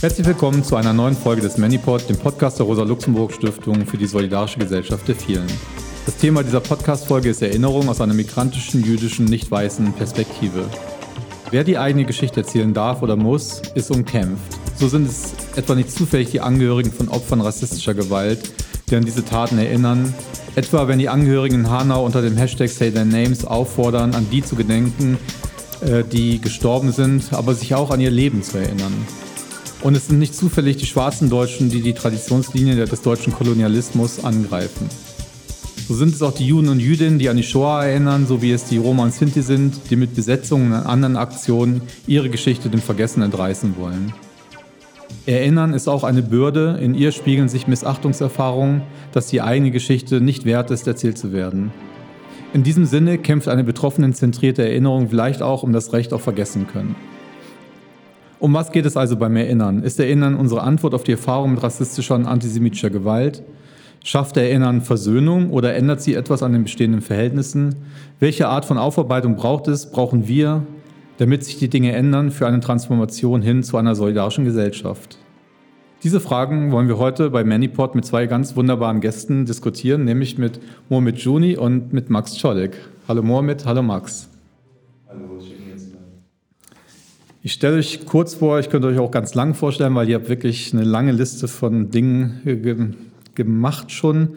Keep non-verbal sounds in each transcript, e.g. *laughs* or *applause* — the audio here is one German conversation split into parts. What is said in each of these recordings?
Herzlich willkommen zu einer neuen Folge des Manipod, dem Podcast der Rosa-Luxemburg-Stiftung für die Solidarische Gesellschaft der Vielen. Das Thema dieser Podcast-Folge ist Erinnerung aus einer migrantischen, jüdischen, nicht weißen Perspektive. Wer die eigene Geschichte erzählen darf oder muss, ist umkämpft. So sind es etwa nicht zufällig die Angehörigen von Opfern rassistischer Gewalt, die an diese Taten erinnern, etwa wenn die Angehörigen in Hanau unter dem Hashtag Say Their Names auffordern, an die zu gedenken, äh, die gestorben sind, aber sich auch an ihr Leben zu erinnern. Und es sind nicht zufällig die schwarzen Deutschen, die die Traditionslinie des deutschen Kolonialismus angreifen. So sind es auch die Juden und Jüdinnen, die an die Shoah erinnern, so wie es die Roma und Sinti sind, die mit Besetzungen und anderen Aktionen ihre Geschichte dem Vergessen entreißen wollen. Erinnern ist auch eine Bürde, in ihr spiegeln sich Missachtungserfahrungen, dass die eigene Geschichte nicht wert ist, erzählt zu werden. In diesem Sinne kämpft eine betroffenenzentrierte Erinnerung vielleicht auch um das Recht auf Vergessen können. Um was geht es also beim Erinnern? Ist Erinnern unsere Antwort auf die Erfahrung mit rassistischer und antisemitischer Gewalt? Schafft Erinnern Versöhnung oder ändert sie etwas an den bestehenden Verhältnissen? Welche Art von Aufarbeitung braucht es, brauchen wir, damit sich die Dinge ändern für eine Transformation hin zu einer solidarischen Gesellschaft? Diese Fragen wollen wir heute bei Manipod mit zwei ganz wunderbaren Gästen diskutieren, nämlich mit Mohamed Juni und mit Max Czolek. Hallo Mohamed, hallo Max. Ich stelle euch kurz vor, ich könnte euch auch ganz lang vorstellen, weil ihr habt wirklich eine lange Liste von Dingen gemacht schon.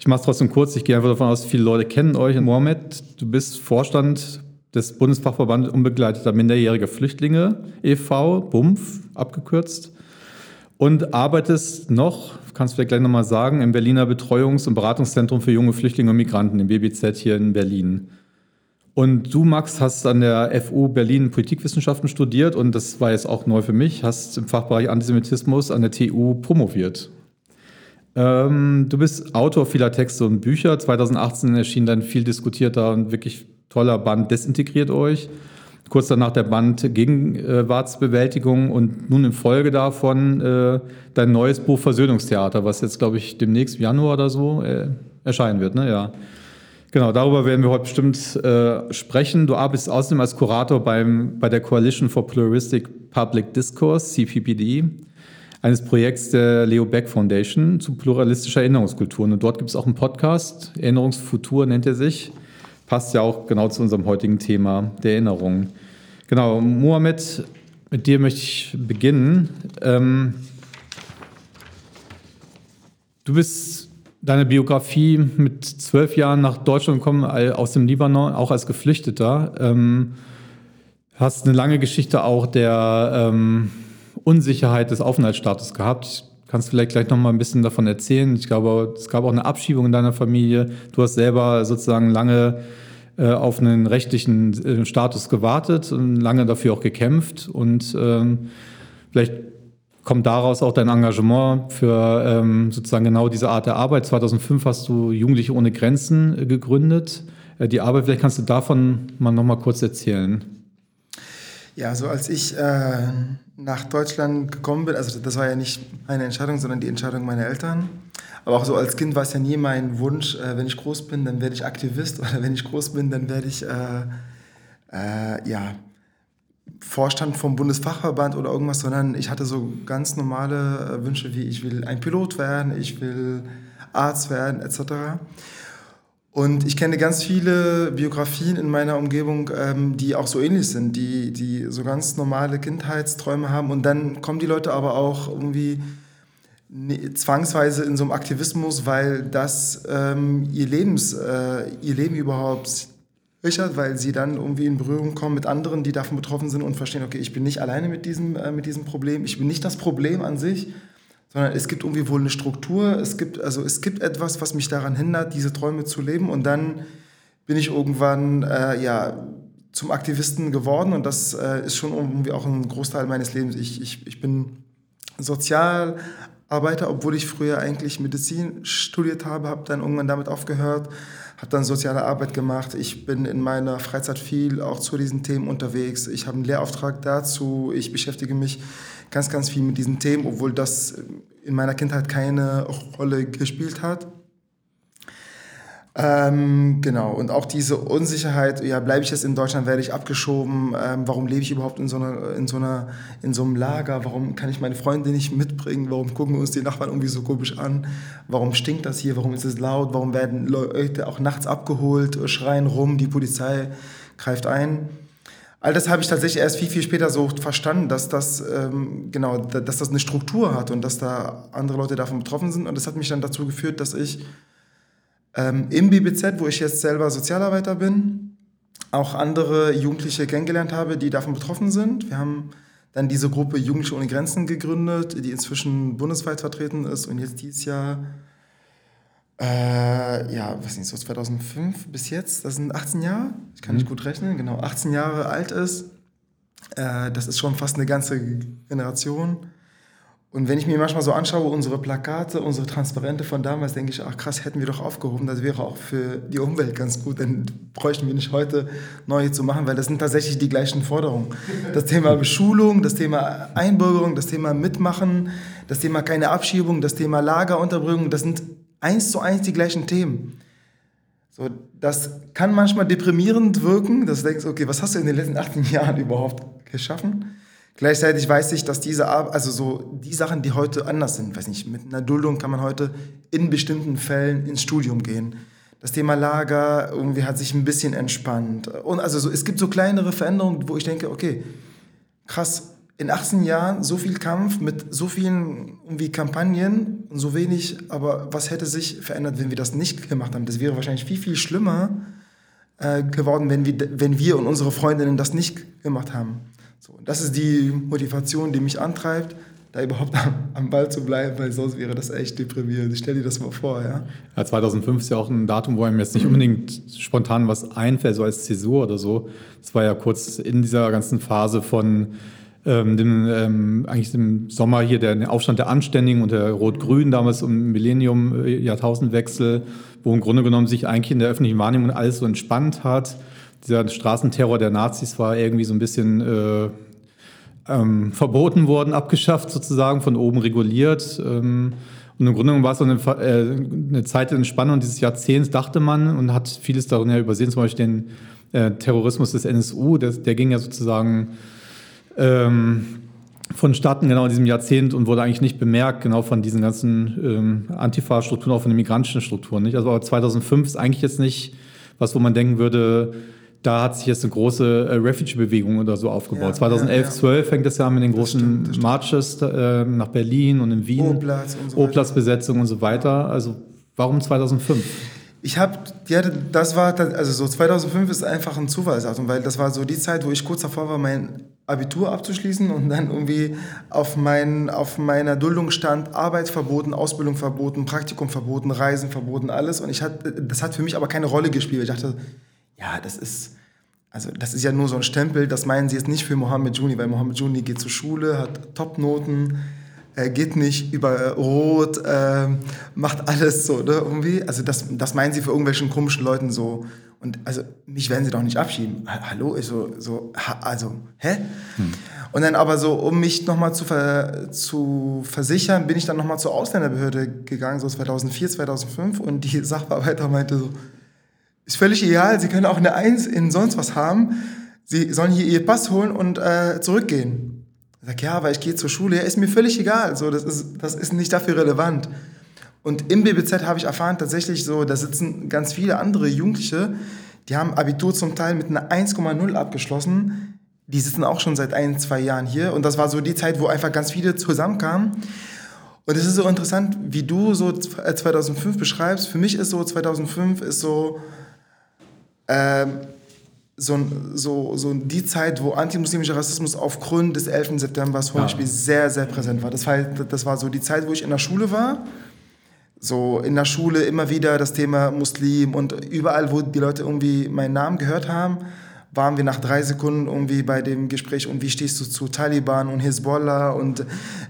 Ich mache es trotzdem kurz. Ich gehe einfach davon aus, viele Leute kennen euch. Mohamed, du bist Vorstand des Bundesfachverbandes Unbegleiteter Minderjähriger Flüchtlinge e.V., BUMF abgekürzt, und arbeitest noch, kannst du vielleicht gleich nochmal sagen, im Berliner Betreuungs- und Beratungszentrum für junge Flüchtlinge und Migranten, im BBZ hier in Berlin. Und du, Max, hast an der FU Berlin Politikwissenschaften studiert und das war jetzt auch neu für mich, hast im Fachbereich Antisemitismus an der TU promoviert. Ähm, du bist Autor vieler Texte und Bücher. 2018 erschien dein viel diskutierter und wirklich toller Band Desintegriert euch. Kurz danach der Band Gegenwartsbewältigung und nun in Folge davon äh, dein neues Buch Versöhnungstheater, was jetzt, glaube ich, demnächst im Januar oder so äh, erscheinen wird. Ne? Ja. Genau, darüber werden wir heute bestimmt äh, sprechen. Du arbeitest außerdem als Kurator beim, bei der Coalition for Pluralistic Public Discourse, CPPD eines Projekts der Leo Beck Foundation zu pluralistischer Erinnerungskulturen. Und dort gibt es auch einen Podcast, Erinnerungsfutur nennt er sich. Passt ja auch genau zu unserem heutigen Thema der Erinnerung. Genau, Mohamed, mit dir möchte ich beginnen. Ähm, du bist deine Biografie mit zwölf Jahren nach Deutschland gekommen, aus dem Libanon, auch als Geflüchteter. Ähm, hast eine lange Geschichte auch der ähm, Unsicherheit des Aufenthaltsstatus gehabt. Kannst vielleicht gleich noch mal ein bisschen davon erzählen? Ich glaube, es gab auch eine Abschiebung in deiner Familie. Du hast selber sozusagen lange äh, auf einen rechtlichen äh, Status gewartet und lange dafür auch gekämpft. Und ähm, vielleicht kommt daraus auch dein Engagement für ähm, sozusagen genau diese Art der Arbeit. 2005 hast du Jugendliche ohne Grenzen äh, gegründet. Äh, die Arbeit, vielleicht kannst du davon mal noch mal kurz erzählen. Ja, so als ich äh, nach Deutschland gekommen bin, also das war ja nicht meine Entscheidung, sondern die Entscheidung meiner Eltern. Aber auch so als Kind war es ja nie mein Wunsch, äh, wenn ich groß bin, dann werde ich Aktivist *laughs* oder wenn ich groß bin, dann werde ich äh, äh, ja, Vorstand vom Bundesfachverband oder irgendwas, sondern ich hatte so ganz normale äh, Wünsche wie ich will ein Pilot werden, ich will Arzt werden etc. Und ich kenne ganz viele Biografien in meiner Umgebung, ähm, die auch so ähnlich sind, die, die so ganz normale Kindheitsträume haben. Und dann kommen die Leute aber auch irgendwie ne, zwangsweise in so einem Aktivismus, weil das ähm, ihr, Lebens, äh, ihr Leben überhaupt sichert, weil sie dann irgendwie in Berührung kommen mit anderen, die davon betroffen sind und verstehen, okay, ich bin nicht alleine mit diesem, äh, mit diesem Problem, ich bin nicht das Problem an sich, sondern es gibt irgendwie wohl eine Struktur, es gibt, also es gibt etwas, was mich daran hindert, diese Träume zu leben. Und dann bin ich irgendwann äh, ja, zum Aktivisten geworden. Und das äh, ist schon irgendwie auch ein Großteil meines Lebens. Ich, ich, ich bin Sozialarbeiter, obwohl ich früher eigentlich Medizin studiert habe, habe dann irgendwann damit aufgehört, habe dann soziale Arbeit gemacht. Ich bin in meiner Freizeit viel auch zu diesen Themen unterwegs. Ich habe einen Lehrauftrag dazu. Ich beschäftige mich ganz, ganz viel mit diesen Themen, obwohl das in meiner Kindheit keine Rolle gespielt hat. Ähm, genau, und auch diese Unsicherheit, ja, bleibe ich jetzt in Deutschland, werde ich abgeschoben, ähm, warum lebe ich überhaupt in so, einer, in, so einer, in so einem Lager, warum kann ich meine Freunde nicht mitbringen, warum gucken uns die Nachbarn irgendwie so komisch an, warum stinkt das hier, warum ist es laut, warum werden Leute auch nachts abgeholt, schreien rum, die Polizei greift ein. All das habe ich tatsächlich erst viel, viel später so verstanden, dass das, ähm, genau, dass das eine Struktur hat und dass da andere Leute davon betroffen sind. Und das hat mich dann dazu geführt, dass ich ähm, im BBZ, wo ich jetzt selber Sozialarbeiter bin, auch andere Jugendliche kennengelernt habe, die davon betroffen sind. Wir haben dann diese Gruppe Jugendliche ohne Grenzen gegründet, die inzwischen bundesweit vertreten ist und jetzt dieses Jahr, äh, ja, was nicht, so 2005 bis jetzt, das sind 18 Jahre, ich kann mhm. nicht gut rechnen, genau, 18 Jahre alt ist. Äh, das ist schon fast eine ganze Generation. Und wenn ich mir manchmal so anschaue, unsere Plakate, unsere Transparente von damals, denke ich, ach krass, hätten wir doch aufgehoben, das wäre auch für die Umwelt ganz gut, dann bräuchten wir nicht heute neue zu machen, weil das sind tatsächlich die gleichen Forderungen. Das Thema Beschulung, das Thema Einbürgerung, das Thema Mitmachen, das Thema keine Abschiebung, das Thema Lagerunterbringung, das sind eins zu eins die gleichen Themen. So, das kann manchmal deprimierend wirken, dass du denkst, okay, was hast du in den letzten 18 Jahren überhaupt geschaffen? Gleichzeitig weiß ich, dass diese, also so die Sachen, die heute anders sind, weiß nicht, mit einer Duldung kann man heute in bestimmten Fällen ins Studium gehen. Das Thema Lager irgendwie hat sich ein bisschen entspannt. Und also so, es gibt so kleinere Veränderungen, wo ich denke, okay, krass, in 18 Jahren so viel Kampf mit so vielen irgendwie Kampagnen und so wenig, aber was hätte sich verändert, wenn wir das nicht gemacht haben? Das wäre wahrscheinlich viel, viel schlimmer äh, geworden, wenn wir, wenn wir und unsere Freundinnen das nicht gemacht haben. So, das ist die Motivation, die mich antreibt, da überhaupt am, am, Ball zu bleiben, weil sonst wäre das echt deprimierend. Stell dir das mal vor, ja. ja 2005 ist ja auch ein Datum, wo einem jetzt nicht unbedingt spontan was einfällt, so als Zäsur oder so. Das war ja kurz in dieser ganzen Phase von ähm, dem, ähm, eigentlich dem Sommer hier, der Aufstand der Anständigen und der Rot-Grün damals um Millennium, äh, Jahrtausendwechsel, wo im Grunde genommen sich eigentlich in der öffentlichen Wahrnehmung alles so entspannt hat dieser Straßenterror der Nazis war irgendwie so ein bisschen äh, ähm, verboten worden, abgeschafft sozusagen, von oben reguliert. Ähm, und im Grunde genommen war es so eine, äh, eine Zeit der Entspannung dieses Jahrzehnts, dachte man, und hat vieles darin ja übersehen, zum Beispiel den äh, Terrorismus des NSU, der, der ging ja sozusagen ähm, vonstatten genau in diesem Jahrzehnt und wurde eigentlich nicht bemerkt, genau von diesen ganzen ähm, Antifa-Strukturen, auch von den migrantischen Strukturen. Nicht? Also aber 2005 ist eigentlich jetzt nicht was, wo man denken würde, da hat sich jetzt eine große äh, Refugee-Bewegung oder so aufgebaut. Ja, 2011, ja, 12 fängt das ja an mit den großen das stimmt, das Marches äh, nach Berlin und in Wien. O-Platz und so O-Platz-Besetzung und so weiter. Also warum 2005? Ich habe, ja, das war, also so 2005 ist einfach ein Zufallsdatum, weil das war so die Zeit, wo ich kurz davor war, mein Abitur abzuschließen und dann irgendwie auf, mein, auf meiner Duldung stand Arbeit verboten, Ausbildung verboten, Praktikum verboten, Reisen verboten, alles. Und ich hatte, das hat für mich aber keine Rolle gespielt. Ich dachte, ja, das ist, also das ist ja nur so ein Stempel, das meinen sie jetzt nicht für Mohammed Juni, weil Mohammed Juni geht zur Schule, hat Topnoten, er geht nicht über Rot, äh, macht alles so, ne, irgendwie. Also das, das meinen sie für irgendwelchen komischen Leuten so. Und also mich werden sie doch nicht abschieben. Hallo, ich so, so also, hä? Hm. Und dann aber so, um mich nochmal zu, ver, zu versichern, bin ich dann nochmal zur Ausländerbehörde gegangen, so 2004, 2005. Und die *laughs* Sachbearbeiter meinte so, ist völlig egal, Sie können auch eine Eins in sonst was haben. Sie sollen hier Ihr Pass holen und äh, zurückgehen. Ich sage, ja, aber ich gehe zur Schule. Ja, ist mir völlig egal. So, das, ist, das ist nicht dafür relevant. Und im BBZ habe ich erfahren, tatsächlich so, da sitzen ganz viele andere Jugendliche, die haben Abitur zum Teil mit einer 1,0 abgeschlossen. Die sitzen auch schon seit ein, zwei Jahren hier. Und das war so die Zeit, wo einfach ganz viele zusammenkamen. Und es ist so interessant, wie du so 2005 beschreibst. Für mich ist so, 2005 ist so, ähm, so, so, so die Zeit, wo antimuslimischer Rassismus aufgrund des 11. September zum Beispiel ja. sehr, sehr präsent war. Das, war. das war so die Zeit, wo ich in der Schule war. So in der Schule immer wieder das Thema Muslim und überall, wo die Leute irgendwie meinen Namen gehört haben, waren wir nach drei Sekunden irgendwie bei dem Gespräch und wie stehst du zu Taliban und Hezbollah und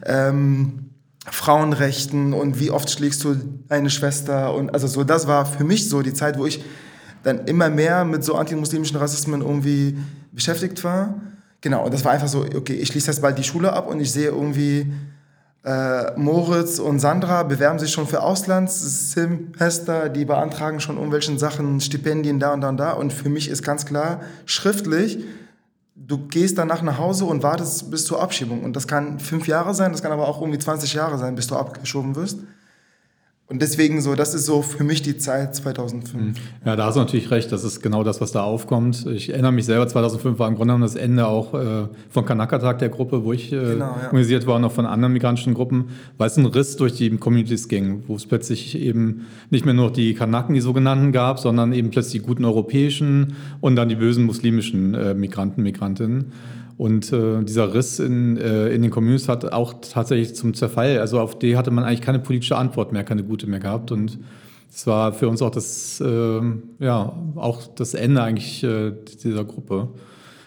ähm, Frauenrechten und wie oft schlägst du deine Schwester und also so, das war für mich so die Zeit, wo ich dann immer mehr mit so antimuslimischen Rassismen irgendwie beschäftigt war. Genau, und das war einfach so, okay, ich schließe jetzt bald die Schule ab und ich sehe irgendwie Äh, Moritz und Sandra bewerben sich schon für Auslandssemester, die beantragen schon irgendwelchen Sachen, Stipendien da und da und da. Und für mich ist ganz klar, schriftlich, du gehst danach nach Hause und wartest bis zur Abschiebung. Und das kann fünf Jahre sein, das kann aber auch irgendwie 20 Jahre sein, bis du abgeschoben wirst. Und deswegen so, das ist so für mich die Zeit 2005. Mhm. Ja, da hast du natürlich recht. Das ist genau das, was da aufkommt. Ich erinnere mich selber, 2005 war im Grunde genommen das Ende auch äh, von Kanaka-Tag der Gruppe, wo ich äh, genau, ja. organisiert war, und auch von anderen migrantischen Gruppen, weil es ein Riss durch die Communities ging, wo es plötzlich eben nicht mehr nur die Kanaken, die sogenannten, gab, sondern eben plötzlich die guten europäischen und dann die bösen muslimischen äh, Migranten, Migrantinnen. Und äh, dieser Riss in, äh, in den Communities hat auch tatsächlich zum Zerfall, also auf die hatte man eigentlich keine politische Antwort mehr, keine gute mehr gehabt. Und es war für uns auch das, äh, ja, auch das Ende eigentlich äh, dieser Gruppe.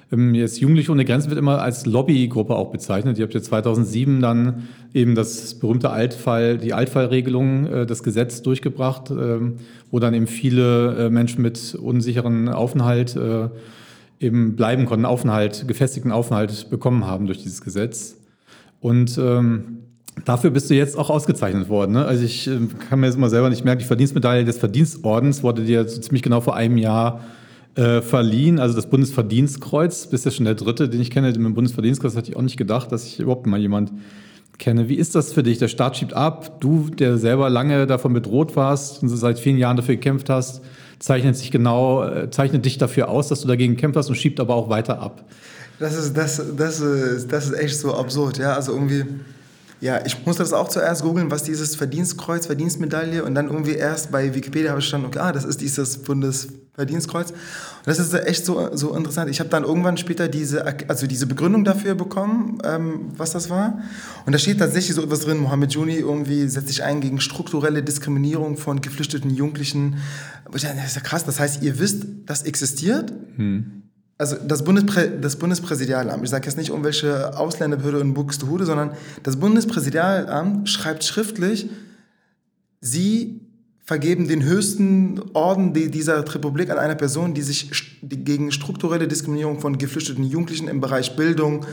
Ähm, jetzt Jugendliche ohne Grenzen wird immer als Lobbygruppe auch bezeichnet. Ihr habt ja 2007 dann eben das berühmte Altfall, die Altfallregelung, äh, das Gesetz durchgebracht, äh, wo dann eben viele äh, Menschen mit unsicheren Aufenthalt äh, eben bleiben konnten, Aufenthalt, gefestigten Aufenthalt bekommen haben durch dieses Gesetz. Und ähm, dafür bist du jetzt auch ausgezeichnet worden. Ne? Also ich äh, kann mir das immer selber nicht merken, die Verdienstmedaille des Verdienstordens wurde dir so ziemlich genau vor einem Jahr äh, verliehen, also das Bundesverdienstkreuz. Bist ja schon der dritte, den ich kenne, mit dem Bundesverdienstkreuz hatte ich auch nicht gedacht, dass ich überhaupt mal jemand kenne. Wie ist das für dich? Der Staat schiebt ab, du, der selber lange davon bedroht warst und seit vielen Jahren dafür gekämpft hast, zeichnet sich genau, äh, zeichnet dich dafür aus, dass du dagegen kämpfst und schiebt aber auch weiter ab. Das ist, das, das ist, das ist echt so absurd, ja. Also irgendwie, ja, ich musste das auch zuerst googeln, was dieses Verdienstkreuz, Verdienstmedaille und dann irgendwie erst bei Wikipedia habe ich stand, okay, ah, das ist dieses Bundesverdienstkreuz. Und das ist echt so, so interessant. Ich habe dann irgendwann später diese, also diese Begründung dafür bekommen, ähm, was das war. Und da steht tatsächlich so etwas drin, Mohammed Juni irgendwie setzt sich ein gegen strukturelle Diskriminierung von geflüchteten Jugendlichen. Das ist ja krass, das heißt, ihr wisst, das existiert. Hm also das, Bundesprä das Bundespräsidialamt, ich sage jetzt nicht irgendwelche Ausländerbehörde in Buxtehude, sondern das Bundespräsidialamt schreibt schriftlich, sie vergeben den höchsten Orden dieser Republik an eine Person, die sich gegen strukturelle Diskriminierung von geflüchteten Jugendlichen im Bereich Bildung,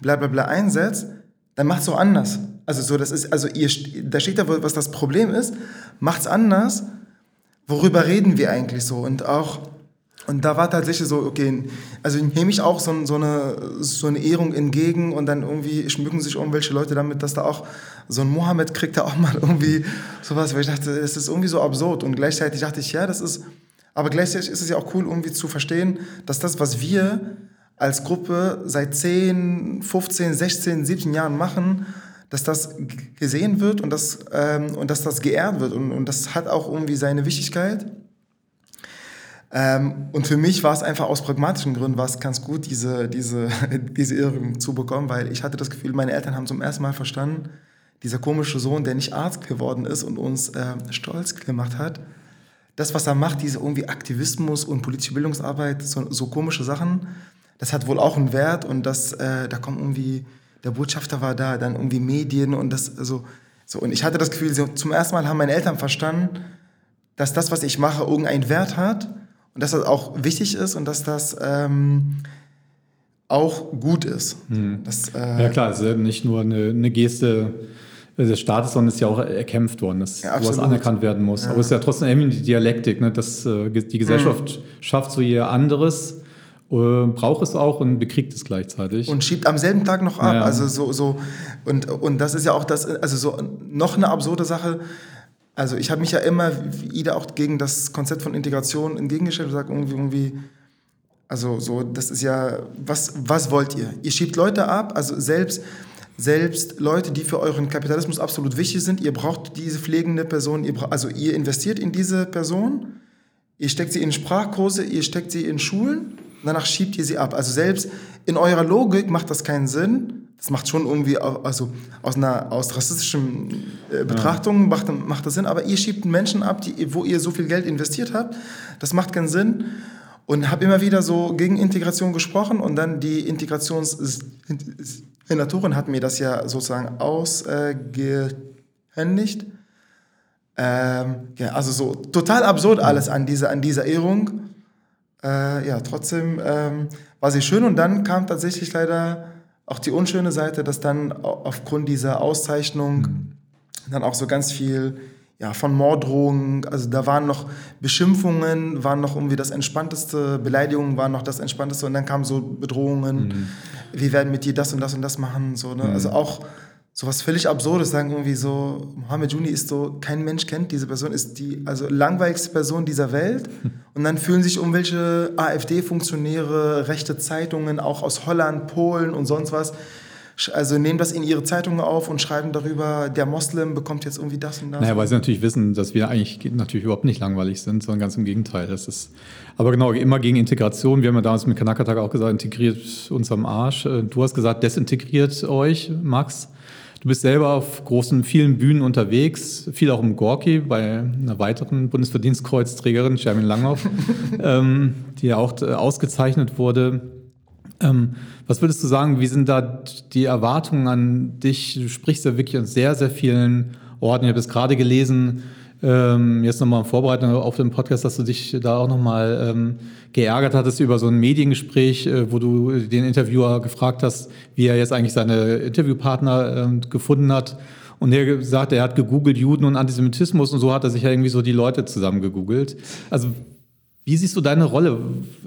bla bla bla einsetzt, dann macht es so anders. Also so, das ist, also ihr, da steht da, was das Problem ist, macht es anders. Worüber reden wir eigentlich so? Und auch und da war tatsächlich so, okay, also nehme ich auch so, so, eine, so eine Ehrung entgegen und dann irgendwie schmücken sich irgendwelche Leute damit, dass da auch so ein Mohammed kriegt da auch mal irgendwie sowas, weil ich dachte, es ist irgendwie so absurd. Und gleichzeitig dachte ich, ja, das ist, aber gleichzeitig ist es ja auch cool, irgendwie zu verstehen, dass das, was wir als Gruppe seit 10, 15, 16, 17 Jahren machen, dass das gesehen wird und, das, ähm, und dass das geehrt wird. Und, und das hat auch irgendwie seine Wichtigkeit. Ähm, und für mich war es einfach aus pragmatischen Gründen war ganz gut, diese, diese, *laughs* diese Irrung zu bekommen, weil ich hatte das Gefühl, meine Eltern haben zum ersten Mal verstanden, dieser komische Sohn, der nicht Arzt geworden ist und uns äh, stolz gemacht hat, das, was er macht, diese irgendwie Aktivismus und politische Bildungsarbeit, so, so komische Sachen, das hat wohl auch einen Wert und das, äh, da kommt irgendwie, der Botschafter war da, dann irgendwie Medien und das, also, so, und ich hatte das Gefühl, zum ersten Mal haben meine Eltern verstanden, dass das, was ich mache, irgendeinen Wert hat und dass das auch wichtig ist und dass das ähm, auch gut ist. Hm. Das, äh, ja klar, es ist ja nicht nur eine, eine Geste des Staates, sondern es ist ja auch erkämpft worden, dass ja, sowas anerkannt werden muss. Ja. Aber es ist ja trotzdem irgendwie die Dialektik, ne? dass äh, die Gesellschaft hm. schafft so ihr anderes, äh, braucht es auch und bekriegt es gleichzeitig. Und schiebt am selben Tag noch ab. Ja. Also so, so und, und das ist ja auch das, also so noch eine absurde Sache, also ich habe mich ja immer wieder auch gegen das Konzept von Integration entgegengestellt und gesagt, irgendwie, irgendwie, also so, das ist ja, was, was wollt ihr? Ihr schiebt Leute ab, also selbst, selbst Leute, die für euren Kapitalismus absolut wichtig sind, ihr braucht diese pflegende Person, ihr braucht, also ihr investiert in diese Person, ihr steckt sie in Sprachkurse, ihr steckt sie in Schulen, danach schiebt ihr sie ab. Also selbst in eurer Logik macht das keinen Sinn, das macht schon irgendwie, also aus einer aus rassistischen äh, Betrachtung ja. macht, macht das Sinn, aber ihr schiebt Menschen ab, die, wo ihr so viel Geld investiert habt, das macht keinen Sinn. Und habe immer wieder so gegen Integration gesprochen und dann die Integrationssenatorin hat mir das ja sozusagen ausgehändigt. Ähm, ja, also so total absurd alles an dieser, an dieser Ehrung. Äh, ja, trotzdem ähm, war sie schön und dann kam tatsächlich leider auch die unschöne Seite, dass dann aufgrund dieser Auszeichnung mhm. dann auch so ganz viel ja, von Morddrohungen, also da waren noch Beschimpfungen, waren noch irgendwie das Entspannteste, Beleidigungen waren noch das Entspannteste und dann kamen so Bedrohungen, mhm. wir werden mit dir das und das und das machen, so, ne? Mhm. Also auch so was völlig Absurdes, sagen irgendwie so, Mohammed Juni ist so, kein Mensch kennt diese Person, ist die also langweiligste Person dieser Welt. *laughs* Und dann fühlen sich irgendwelche AfD-Funktionäre, rechte Zeitungen, auch aus Holland, Polen und sonst was, also nehmen das in ihre Zeitungen auf und schreiben darüber, der Moslem bekommt jetzt irgendwie das und das. Naja, weil sie natürlich wissen, dass wir eigentlich natürlich überhaupt nicht langweilig sind, sondern ganz im Gegenteil. Das ist, aber genau, immer gegen Integration. Wir haben ja damals mit Kanakatag auch gesagt, integriert uns am Arsch. Äh, du hast gesagt, desintegriert euch, Max. Du bist selber auf großen, vielen Bühnen unterwegs, viel auch im Gorki bei einer weiteren Bundesverdienstkreuzträgerin, Shermin Langhoff, *laughs* ähm, die ja auch äh, ausgezeichnet wurde. Ähm, was würdest du sagen, wie sind da die Erwartungen an dich? Du sprichst ja wirklich an sehr, sehr vielen Orten. Ich habe es gerade gelesen, ähm, jetzt nochmal in Vorbereitung auf den Podcast, dass du dich da auch nochmal ähm, geärgert hattest über so ein Mediengespräch, äh, wo du den Interviewer gefragt hast, wie er jetzt eigentlich seine Interviewpartner äh, gefunden hat. Und er gesagt, er hat gegoogelt Juden und Antisemitismus und so hat er sich ja irgendwie so die Leute zusammen gegoogelt. Also wie siehst du deine Rolle?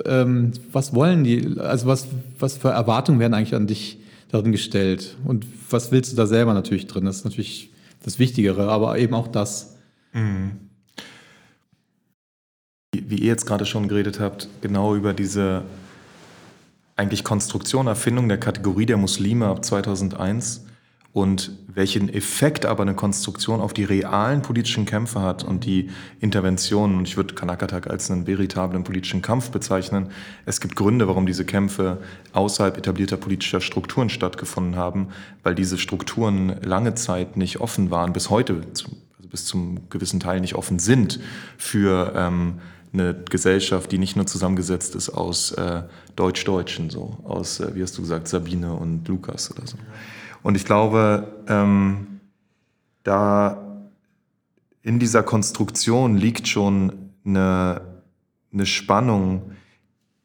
Ähm, was wollen die, also was, was für Erwartungen werden eigentlich an dich darin gestellt? Und was willst du da selber natürlich drin? Das ist natürlich das Wichtigere, aber eben auch das. Mhm. Wie ihr jetzt gerade schon geredet habt, genau über diese eigentlich Konstruktion, Erfindung der Kategorie der Muslime ab 2001 und welchen Effekt aber eine Konstruktion auf die realen politischen Kämpfe hat und die Interventionen. Und ich würde Kanakatak als einen veritablen politischen Kampf bezeichnen. Es gibt Gründe, warum diese Kämpfe außerhalb etablierter politischer Strukturen stattgefunden haben, weil diese Strukturen lange Zeit nicht offen waren, bis heute, bis zum gewissen Teil nicht offen sind für ähm, eine Gesellschaft, die nicht nur zusammengesetzt ist aus äh, Deutsch-Deutschen, so aus, äh, wie hast du gesagt, Sabine und Lukas oder so. Und ich glaube, ähm, da in dieser Konstruktion liegt schon eine, eine Spannung,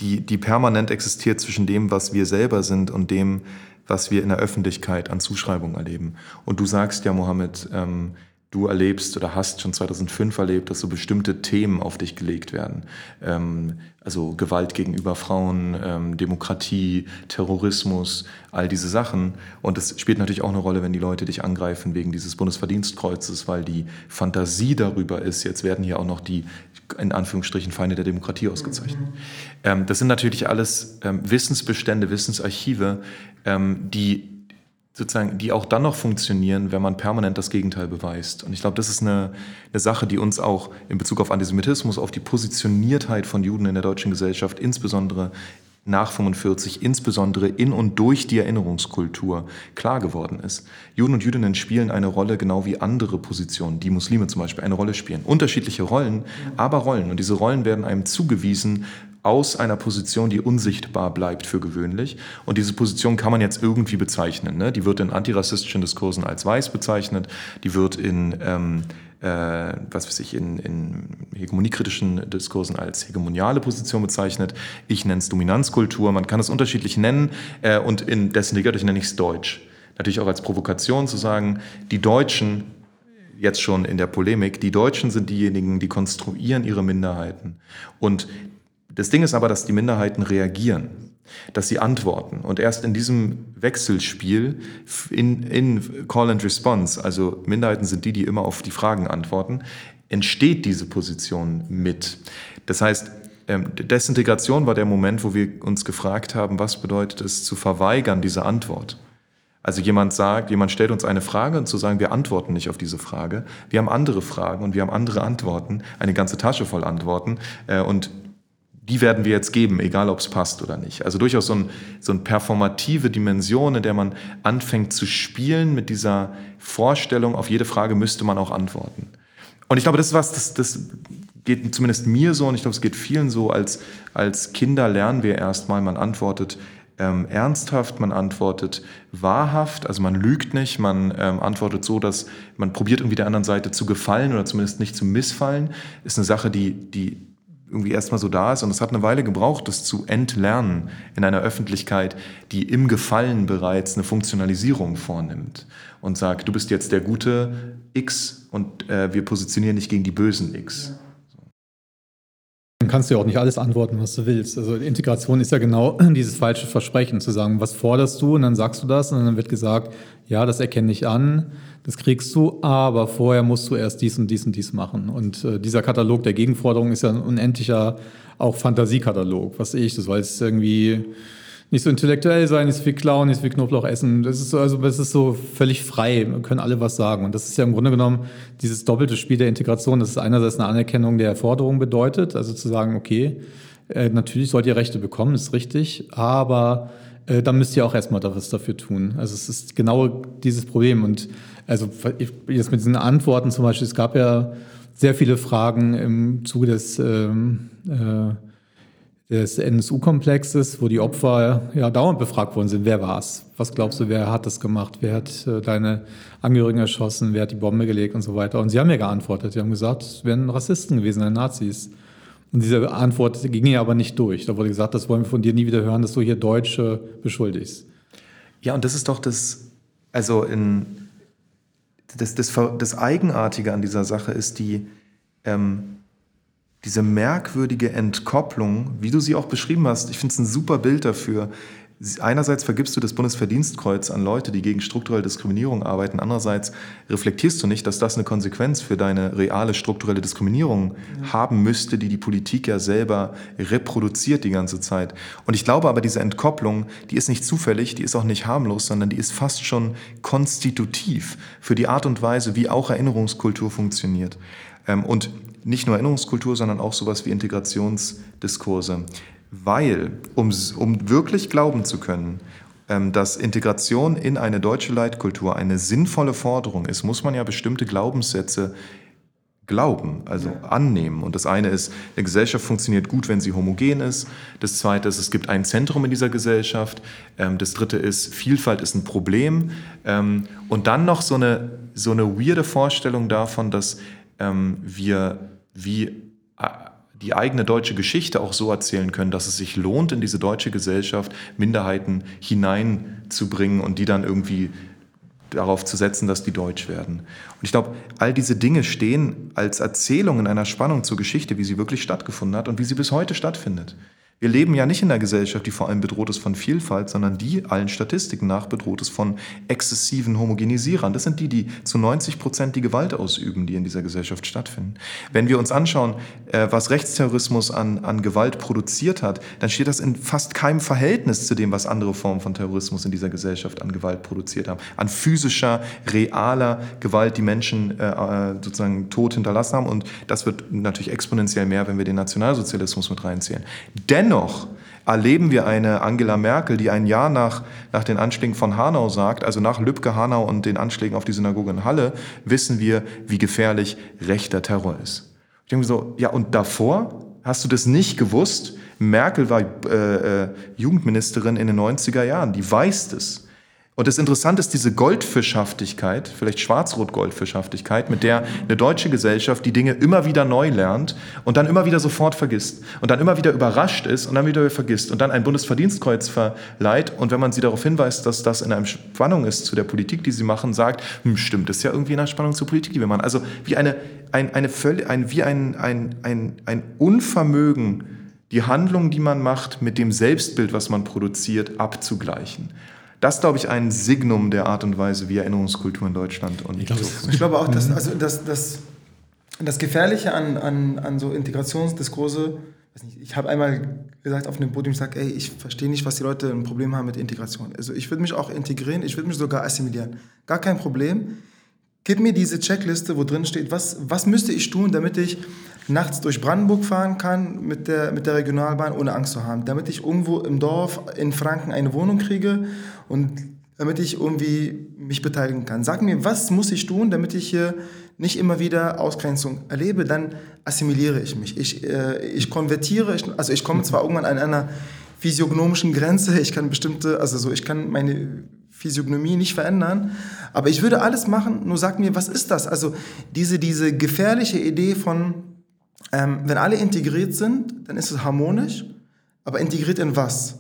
die, die permanent existiert zwischen dem, was wir selber sind und dem, was wir in der Öffentlichkeit an Zuschreibungen erleben. Und du sagst ja, Mohammed, ähm, du erlebst oder hast schon 2005 erlebt, dass so bestimmte Themen auf dich gelegt werden. Ähm, also Gewalt gegenüber Frauen, ähm, Demokratie, Terrorismus, all diese Sachen. Und es spielt natürlich auch eine Rolle, wenn die Leute dich angreifen wegen dieses Bundesverdienstkreuzes, weil die Fantasie darüber ist, jetzt werden hier auch noch die in Anführungsstrichen Feinde der Demokratie ausgezeichnet. Mhm. Ähm, das sind natürlich alles ähm, Wissensbestände, Wissensarchive, ähm, die sozusagen, die auch dann noch funktionieren, wenn man permanent das Gegenteil beweist. Und ich glaube, das ist eine, eine Sache, die uns auch in Bezug auf Antisemitismus, auf die Positioniertheit von Juden in der deutschen Gesellschaft, insbesondere nach 45, insbesondere in und durch die Erinnerungskultur klar geworden ist. Juden und Jüdinnen spielen eine Rolle, genau wie andere Positionen, die Muslime zum Beispiel eine Rolle spielen. Unterschiedliche Rollen, aber Rollen. Und diese Rollen werden einem zugewiesen, aus einer Position, die unsichtbar bleibt für gewöhnlich. Und diese Position kann man jetzt irgendwie bezeichnen. Ne? Die wird in antirassistischen Diskursen als weiß bezeichnet, die wird in, ähm, äh, was weiß ich, in, in hegemoniekritischen Diskursen als hegemoniale Position bezeichnet. Ich nenne es Dominanzkultur, man kann es unterschiedlich nennen äh, und in dessen Liga nenne ich es Deutsch. Natürlich auch als Provokation zu sagen, die Deutschen jetzt schon in der Polemik, die Deutschen sind diejenigen, die konstruieren ihre Minderheiten. Und das Ding ist aber, dass die Minderheiten reagieren, dass sie antworten. Und erst in diesem Wechselspiel in, in Call and Response, also Minderheiten sind die, die immer auf die Fragen antworten, entsteht diese Position mit. Das heißt, ähm, Desintegration war der Moment, wo wir uns gefragt haben, was bedeutet es zu verweigern, diese Antwort. Also jemand sagt, jemand stellt uns eine Frage und zu sagen, wir antworten nicht auf diese Frage. Wir haben andere Fragen und wir haben andere Antworten, eine ganze Tasche voll Antworten. Äh, und die werden wir jetzt geben, egal ob es passt oder nicht. Also durchaus so, ein, so eine performative Dimension, in der man anfängt zu spielen mit dieser Vorstellung, auf jede Frage müsste man auch antworten. Und ich glaube, das ist was, das, das geht zumindest mir so und ich glaube, es geht vielen so, als, als Kinder lernen wir erstmal, man antwortet ähm, ernsthaft, man antwortet wahrhaft, also man lügt nicht, man ähm, antwortet so, dass man probiert irgendwie der anderen Seite zu gefallen oder zumindest nicht zu missfallen, ist eine Sache, die, die irgendwie erstmal so da ist. Und es hat eine Weile gebraucht, das zu entlernen in einer Öffentlichkeit, die im Gefallen bereits eine Funktionalisierung vornimmt und sagt, du bist jetzt der gute X und äh, wir positionieren dich gegen die bösen X. Ja. Dann kannst du ja auch nicht alles antworten, was du willst. Also Integration ist ja genau *clears throat* dieses falsche Versprechen, zu sagen, was forderst du und dann sagst du das und dann wird gesagt, ja, das erkenne ich an, das kriegst du, aber vorher musst du erst dies und dies und dies machen. Und äh, dieser Katalog der Gegenforderungen ist ja ein unendlicher auch Fantasiekatalog, was ich, das war jetzt irgendwie nicht so intellektuell sein, nicht so viel klauen, nicht so viel Knoblauch essen. Das ist so, also das ist so völlig frei. Wir können alle was sagen. Und das ist ja im Grunde genommen dieses doppelte Spiel der Integration. Das ist einerseits eine Anerkennung der Forderung bedeutet, also zu sagen, okay, äh, natürlich sollt ihr Rechte bekommen, ist richtig, aber äh, dann müsst ihr auch erstmal was dafür tun. Also es ist genau dieses Problem. Und also jetzt mit diesen Antworten zum Beispiel, es gab ja sehr viele Fragen im Zuge des ähm, äh, des NSU-Komplexes, wo die Opfer ja dauernd befragt worden sind. Wer war es? Was glaubst du, wer hat das gemacht? Wer hat äh, deine Angehörigen erschossen? Wer hat die Bombe gelegt und so weiter? Und sie haben ja geantwortet. Sie haben gesagt, es wären Rassisten gewesen, Nazis. Und diese Antwort ging ja aber nicht durch. Da wurde gesagt, das wollen wir von dir nie wieder hören, dass du hier Deutsche beschuldigst. Ja, und das ist doch das, also in, das, das, das Eigenartige an dieser Sache ist die, ähm, diese merkwürdige Entkopplung, wie du sie auch beschrieben hast, ich finde es ein super Bild dafür. Einerseits vergibst du das Bundesverdienstkreuz an Leute, die gegen strukturelle Diskriminierung arbeiten. Andererseits reflektierst du nicht, dass das eine Konsequenz für deine reale strukturelle Diskriminierung ja. haben müsste, die die Politik ja selber reproduziert die ganze Zeit. Und ich glaube aber, diese Entkopplung, die ist nicht zufällig, die ist auch nicht harmlos, sondern die ist fast schon konstitutiv für die Art und Weise, wie auch Erinnerungskultur funktioniert. Ähm, und nicht nur Erinnerungskultur, sondern auch sowas wie Integrationsdiskurse. Weil, um, um wirklich glauben zu können, ähm, dass Integration in eine deutsche Leitkultur eine sinnvolle Forderung ist, muss man ja bestimmte Glaubenssätze glauben, also annehmen. Und das eine ist, eine Gesellschaft funktioniert gut, wenn sie homogen ist. Das zweite ist, es gibt ein Zentrum in dieser Gesellschaft. Ähm, das dritte ist, Vielfalt ist ein Problem. Ähm, und dann noch so eine, so eine weirde Vorstellung davon, dass wir wie äh, die eigene deutsche Geschichte auch so erzählen können, dass es sich lohnt, in diese deutsche Gesellschaft Minderheiten hineinzubringen und die dann irgendwie darauf zu setzen, dass die deutsch werden. Und ich glaube, all diese Dinge stehen als Erzählung in einer Spannung zur Geschichte, wie sie wirklich stattgefunden hat und wie sie bis heute stattfindet. Wir leben ja nicht in einer Gesellschaft, die vor allem bedroht ist von Vielfalt, sondern die allen Statistiken nach bedroht ist von exzessiven Homogenisierern. Das sind die, die zu 90 Prozent die Gewalt ausüben, die in dieser Gesellschaft stattfinden. Wenn wir uns anschauen, äh, was Rechtsterrorismus an, an Gewalt produziert hat, dann steht das in fast keinem Verhältnis zu dem, was andere Formen von Terrorismus in dieser Gesellschaft an Gewalt produziert haben. An physischer, realer Gewalt, die Menschen äh, äh, sozusagen tot hinterlassen haben. Und das wird natürlich exponentiell mehr, wenn wir den Nationalsozialismus mit reinzählen. Denn Dennoch erleben wir eine Angela Merkel, die ein Jahr nach, nach den Anschlägen von Hanau sagt, also nach Lübcke, Hanau und den Anschlägen auf die Synagoge in Halle, wissen wir, wie gefährlich rechter Terror ist. Ich denke so, ja, und davor hast du das nicht gewusst? Merkel war äh, äh, Jugendministerin in den 90er Jahren, die weiß das. Und das Interessante ist diese Goldfischhaftigkeit, vielleicht Schwarz-Rot-Goldfischhaftigkeit, mit der eine deutsche Gesellschaft die Dinge immer wieder neu lernt und dann immer wieder sofort vergisst und dann immer wieder überrascht ist und dann wieder vergisst und dann ein Bundesverdienstkreuz verleiht und wenn man sie darauf hinweist, dass das in einer Spannung ist zu der Politik, die sie machen, sagt, hm, stimmt, das ist ja irgendwie in einer Spannung zur Politik, die wir machen. Also wie eine, ein, eine völlig, ein, wie ein, ein, ein, ein Unvermögen, die Handlung, die man macht, mit dem Selbstbild, was man produziert, abzugleichen. Das ist, glaube ich, ein Signum der Art und Weise, wie Erinnerungskultur in Deutschland und ich, glaube, so ich glaube auch, dass also das, das, das Gefährliche an, an, an so Integrationsdiskurse, ich habe einmal gesagt auf einem Podium, ich sage, ey, ich verstehe nicht, was die Leute ein Problem haben mit Integration. Also ich würde mich auch integrieren, ich würde mich sogar assimilieren. Gar kein Problem. Gib mir diese Checkliste, wo drin steht, was, was müsste ich tun, damit ich nachts durch Brandenburg fahren kann mit der, mit der Regionalbahn, ohne Angst zu haben. Damit ich irgendwo im Dorf in Franken eine Wohnung kriege und damit ich irgendwie mich beteiligen kann. Sag mir, was muss ich tun, damit ich hier nicht immer wieder Ausgrenzung erlebe, dann assimiliere ich mich. Ich, äh, ich konvertiere, ich, also ich komme zwar irgendwann an einer physiognomischen Grenze, ich kann bestimmte, also so, ich kann meine Physiognomie nicht verändern. Aber ich würde alles machen, nur sag mir, was ist das? Also diese, diese gefährliche Idee von, ähm, wenn alle integriert sind, dann ist es harmonisch, aber integriert in was?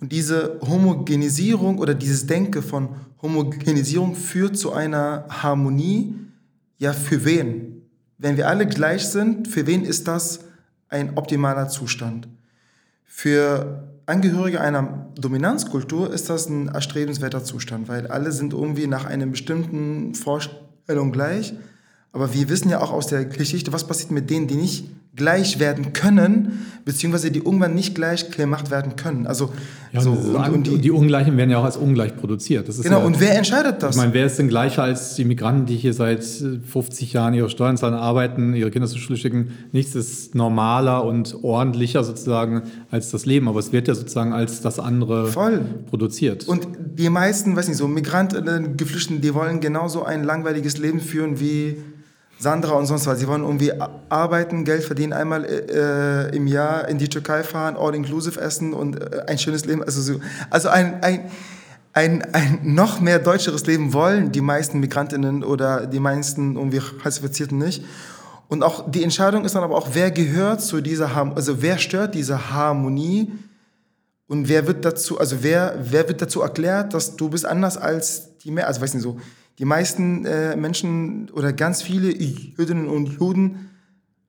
Und diese Homogenisierung oder dieses Denken von Homogenisierung führt zu einer Harmonie. Ja, für wen? Wenn wir alle gleich sind, für wen ist das ein optimaler Zustand? Für Angehörige einer Dominanzkultur ist das ein erstrebenswerter Zustand, weil alle sind irgendwie nach einer bestimmten Vorstellung gleich. Aber wir wissen ja auch aus der Geschichte, was passiert mit denen, die nicht gleich werden können, beziehungsweise die irgendwann nicht gleich gemacht werden können. Also ja, so, und, und, die, die, Ungleichen werden ja auch als ungleich produziert. genau, ja, und wer entscheidet das? Ich meine, wer ist denn gleicher als die Migranten, die hier seit 50 Jahren ihre Steuern zahlen, arbeiten, ihre Kinder zur Schule schicken? Nichts ist normaler und ordentlicher sozusagen als das Leben, aber es wird ja sozusagen als das andere Voll. produziert. Und die meisten, weiß nicht, so Migranten, Geflüchteten, die wollen genauso ein langweiliges Leben führen wie Sandra und sonst was. Sie wollen irgendwie arbeiten, Geld verdienen, einmal äh, im Jahr in die Türkei fahren, all-inclusive essen und äh, ein schönes Leben. Also, so, also ein, ein, ein, ein noch mehr deutscheres Leben wollen die meisten Migrantinnen oder die meisten irgendwie Klassifizierten nicht. Und auch die Entscheidung ist dann aber auch, wer gehört zu dieser Harmonie, also wer stört diese Harmonie und wer wird dazu, also wer, wer wird dazu erklärt, dass du bist anders als die mehr, also weiß nicht so, die meisten äh, Menschen oder ganz viele Jüdinnen und Juden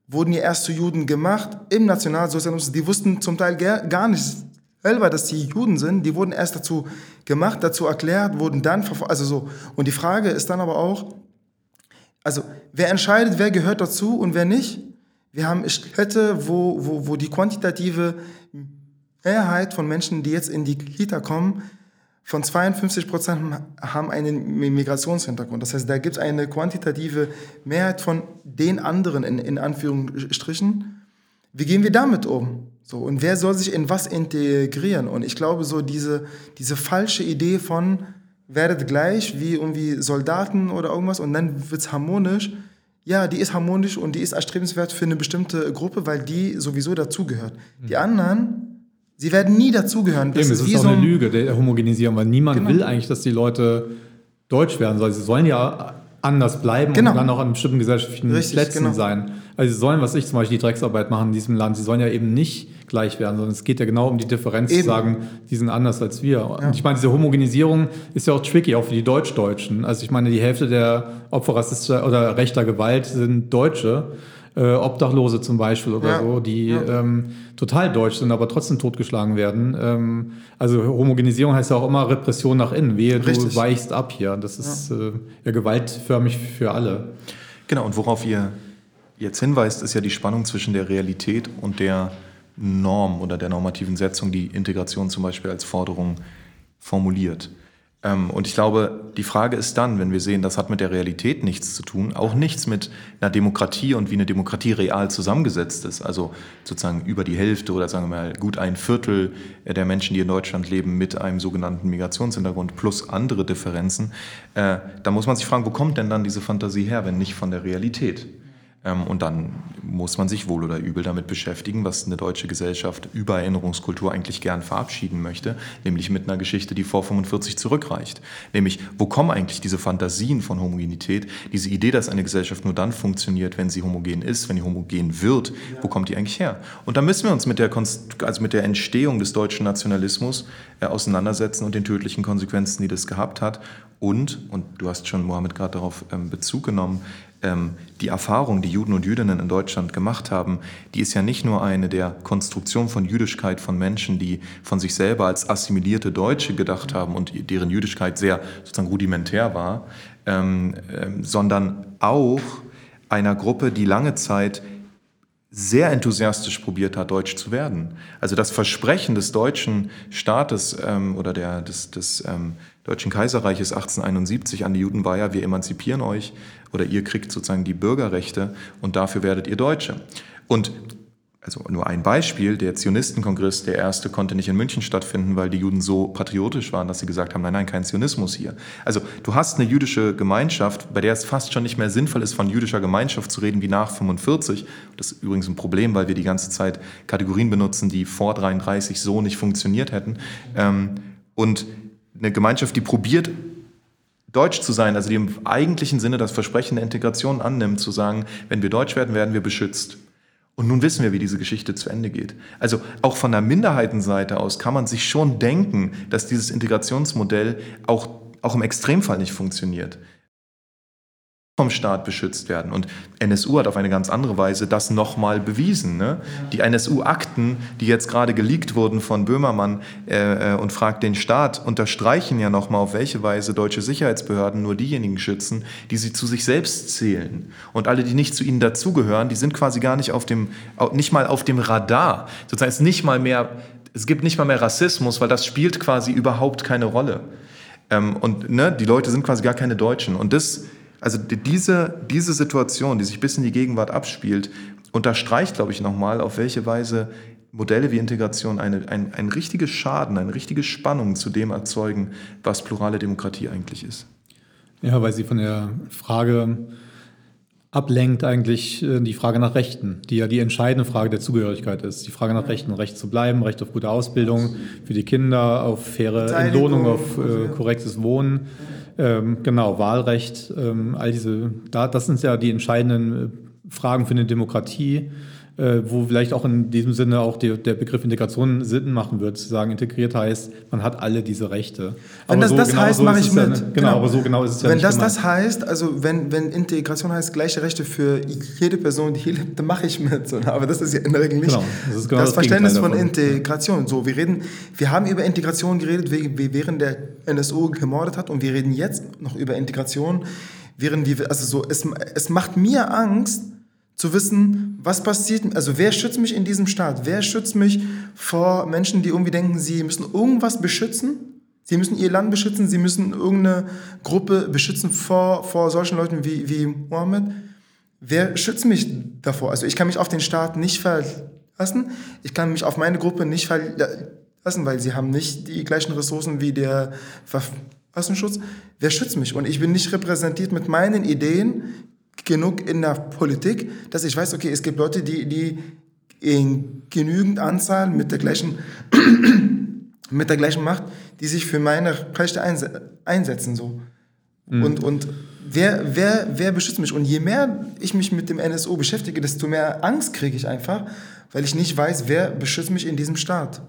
wurden ja erst zu Juden gemacht im Nationalsozialismus. Die wussten zum Teil gar nicht selber, dass sie Juden sind. Die wurden erst dazu gemacht, dazu erklärt, wurden dann verfolgt. Also so. Und die Frage ist dann aber auch, also wer entscheidet, wer gehört dazu und wer nicht? Wir haben Städte, wo, wo, wo die quantitative Mehrheit von Menschen, die jetzt in die Kita kommen, von 52 Prozent haben einen Migrationshintergrund. Das heißt, da gibt es eine quantitative Mehrheit von den anderen, in, in Anführungsstrichen. Wie gehen wir damit um? So, und wer soll sich in was integrieren? Und ich glaube, so diese, diese falsche Idee von, werdet gleich wie irgendwie Soldaten oder irgendwas und dann wird es harmonisch. Ja, die ist harmonisch und die ist erstrebenswert für eine bestimmte Gruppe, weil die sowieso dazugehört. Die mhm. anderen Sie werden nie dazugehören. Das Eben, ist, es ist auch so eine Lüge der Homogenisierung, weil niemand genau. will eigentlich, dass die Leute deutsch werden sollen. Sie sollen ja anders bleiben genau. und dann auch an bestimmten gesellschaftlichen Richtig, Plätzen genau. sein. Also sie sollen, was ich zum Beispiel die Drecksarbeit machen in diesem Land, sie sollen ja eben nicht gleich werden, sondern es geht ja genau um die Differenz eben. zu sagen, die sind anders als wir. Ja. Und ich meine, diese Homogenisierung ist ja auch tricky, auch für die Deutschdeutschen. Also ich meine, die Hälfte der Opfer rassistischer oder rechter Gewalt sind Deutsche äh, Obdachlose zum Beispiel oder ja. so, die ja. ähm, total deutsch sind, aber trotzdem totgeschlagen werden. Ähm, also Homogenisierung heißt ja auch immer Repression nach innen. Wehe, Richtig. du weichst ab hier. Das ist ja. Äh, ja gewaltförmig für alle. Genau, und worauf ihr jetzt hinweist, ist ja die Spannung zwischen der Realität und der Norm oder der normativen Setzung, die Integration zum Beispiel als Forderung formuliert. Ähm, und ich glaube, die Frage ist dann, wenn wir sehen, das hat mit der Realität nichts zu tun, auch nichts mit einer Demokratie und wie eine Demokratie real zusammengesetzt ist, also sozusagen über die Hälfte oder sagen wir mal gut ein Viertel der Menschen, die in Deutschland leben, mit einem sogenannten Migrationshintergrund plus andere Differenzen, äh, da muss man sich fragen, wo kommt denn dann diese Fantasie her, wenn nicht von der Realität? Ähm, und dann muss man sich wohl oder übel damit beschäftigen, was eine deutsche Gesellschaft über Erinnerungskultur eigentlich gern verabschieden möchte, nämlich mit einer Geschichte, die vor 45 zurückreicht. Nämlich, wo kommen eigentlich diese Fantasien von Homogenität, diese Idee, dass eine Gesellschaft nur dann funktioniert, wenn sie homogen ist, wenn sie homogen wird, wo kommt die eigentlich her? Und da müssen wir uns mit der, also mit der Entstehung des deutschen Nationalismus äh, auseinandersetzen und den tödlichen Konsequenzen, die das gehabt hat. Und, und du hast schon, Mohammed, gerade darauf ähm, Bezug genommen, die Erfahrung, die Juden und Jüdinnen in Deutschland gemacht haben, die ist ja nicht nur eine der Konstruktion von Jüdischkeit von Menschen, die von sich selber als assimilierte Deutsche gedacht haben und deren Jüdischkeit sehr sozusagen rudimentär war, ähm, ähm, sondern auch einer Gruppe, die lange Zeit sehr enthusiastisch probiert hat, deutsch zu werden. Also das Versprechen des deutschen Staates ähm, oder der, des, des ähm, Deutschen Kaiserreiches 1871 an die Juden war ja, wir emanzipieren euch oder ihr kriegt sozusagen die Bürgerrechte und dafür werdet ihr Deutsche. Und also nur ein Beispiel, der Zionistenkongress, der erste, konnte nicht in München stattfinden, weil die Juden so patriotisch waren, dass sie gesagt haben, nein, nein, kein Zionismus hier. Also du hast eine jüdische Gemeinschaft, bei der es fast schon nicht mehr sinnvoll ist, von jüdischer Gemeinschaft zu reden wie nach 45. Das ist übrigens ein Problem, weil wir die ganze Zeit Kategorien benutzen, die vor 33 so nicht funktioniert hätten. Ähm, und eine Gemeinschaft, die probiert, deutsch zu sein, also die im eigentlichen Sinne das Versprechen der Integration annimmt, zu sagen, wenn wir deutsch werden, werden wir beschützt. Und nun wissen wir, wie diese Geschichte zu Ende geht. Also auch von der Minderheitenseite aus kann man sich schon denken, dass dieses Integrationsmodell auch, auch im Extremfall nicht funktioniert vom Staat beschützt werden. Und NSU hat auf eine ganz andere Weise das nochmal bewiesen. Ne? Die NSU-Akten, die jetzt gerade geleakt wurden von Böhmermann äh, äh und fragt den Staat, unterstreichen ja nochmal, auf welche Weise deutsche Sicherheitsbehörden nur diejenigen schützen, die sie zu sich selbst zählen. Und alle, die nicht zu ihnen dazugehören, die sind quasi gar nicht auf dem, nicht mal auf dem Radar. Sozusagen ist nicht mal mehr, es gibt nicht mal mehr Rassismus, weil das spielt quasi überhaupt keine Rolle. Ähm, und ne, die Leute sind quasi gar keine Deutschen. Und das also diese, diese Situation, die sich bis in die Gegenwart abspielt, unterstreicht, glaube ich, nochmal, auf welche Weise Modelle wie Integration eine, ein, ein richtiges Schaden, eine richtige Spannung zu dem erzeugen, was plurale Demokratie eigentlich ist. Ja, weil sie von der Frage ablenkt eigentlich äh, die Frage nach Rechten, die ja die entscheidende Frage der Zugehörigkeit ist. Die Frage nach Rechten, Recht zu bleiben, Recht auf gute Ausbildung für die Kinder, auf faire Entlohnung, auf äh, korrektes Wohnen. Ähm, genau, Wahlrecht, ähm, all diese, da, das sind ja die entscheidenden äh, Fragen für eine Demokratie, äh, wo vielleicht auch in diesem Sinne auch die, der Begriff Integration Sinn machen wird, zu sagen, integriert heißt, man hat alle diese Rechte. Wenn aber das so, das genau heißt, so mache ich mit. Ja, genau, genau, aber so genau ist es ja Wenn das gemeint. das heißt, also wenn, wenn Integration heißt, gleiche Rechte für jede Person, die hier lebt, dann mache ich mit. So, aber das ist ja in der Regel nicht genau, das, ist genau das, das Verständnis von Integration. So, wir reden, wir haben über Integration geredet, während der NSU gemordet hat und wir reden jetzt noch über Integration, während wir, also so, es, es macht mir Angst, zu wissen, was passiert, also wer schützt mich in diesem Staat? Wer schützt mich vor Menschen, die irgendwie denken, sie müssen irgendwas beschützen? Sie müssen ihr Land beschützen, sie müssen irgendeine Gruppe beschützen vor, vor solchen Leuten wie, wie Mohammed. Wer schützt mich davor? Also ich kann mich auf den Staat nicht verlassen, ich kann mich auf meine Gruppe nicht verlassen, weil sie haben nicht die gleichen Ressourcen wie der Verfassungsschutz. Wer schützt mich? Und ich bin nicht repräsentiert mit meinen Ideen, genug in der Politik, dass ich weiß, okay, es gibt Leute, die, die in genügend Anzahl mit der gleichen, *clears throat* mit der gleichen Macht, die sich für meine Rechte einsetzen. So. Mhm. Und, und wer, wer, wer beschützt mich? Und je mehr ich mich mit dem NSO beschäftige, desto mehr Angst kriege ich einfach, weil ich nicht weiß, wer beschützt mich in diesem Staat.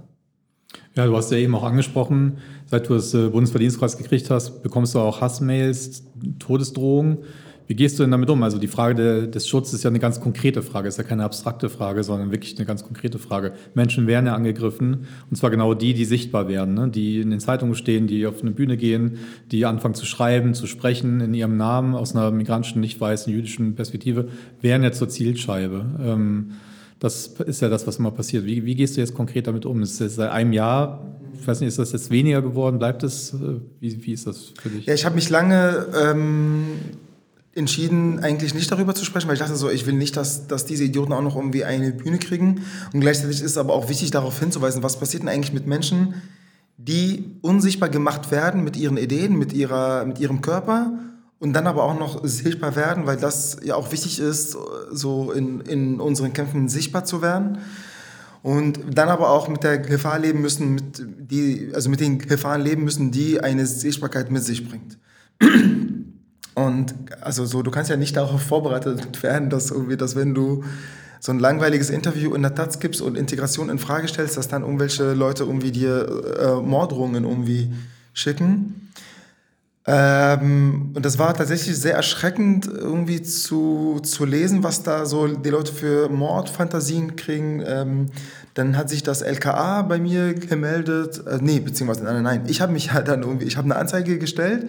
Ja, du hast ja eben auch angesprochen, seit du das äh, Bundesverdienstkreuz gekriegt hast, bekommst du auch Hassmails, Todesdrohungen. Wie gehst du denn damit um? Also die Frage de, des Schutzes ist ja eine ganz konkrete Frage, ist ja keine abstrakte Frage, sondern wirklich eine ganz konkrete Frage. Menschen werden ja angegriffen und zwar genau die, die sichtbar werden, ne? die in den Zeitungen stehen, die auf eine Bühne gehen, die anfangen zu schreiben, zu sprechen in ihrem Namen aus einer migrantischen, nicht weißen, jüdischen Perspektive, werden ja zur Zielscheibe. Ähm, das ist ja das, was immer passiert. Wie, wie gehst du jetzt konkret damit um? Ist es seit einem Jahr, ich weiß nicht, ist das jetzt weniger geworden? Bleibt es? Äh, wie, wie ist das für dich? Ja, ich habe mich lange ähm, entschieden, eigentlich nicht darüber zu sprechen, weil ich dachte so, ich will nicht, dass, dass diese Idioten auch noch irgendwie eine Bühne kriegen. Und gleichzeitig ist es aber auch wichtig, darauf hinzuweisen, was passiert denn eigentlich mit Menschen, die unsichtbar gemacht werden mit ihren Ideen, mit, ihrer, mit ihrem Körper und dann aber auch noch sichtbar werden, weil das ja auch wichtig ist, so in, in unseren Kämpfen sichtbar zu werden. Und dann aber auch mit der Gefahr leben müssen, mit die, also mit den Gefahren leben müssen, die eine Sichtbarkeit mit sich bringt. Und also so, du kannst ja nicht darauf vorbereitet werden, dass irgendwie, dass wenn du so ein langweiliges Interview in der Taz gibst und Integration in Frage stellst, dass dann irgendwelche Leute irgendwie dir äh, Morddrohungen irgendwie schicken. Ähm, und das war tatsächlich sehr erschreckend, irgendwie zu, zu lesen, was da so die Leute für Mordfantasien kriegen. Ähm, dann hat sich das LKA bei mir gemeldet. Äh, nee, beziehungsweise nein, nein. Ich habe mich halt dann irgendwie, ich habe eine Anzeige gestellt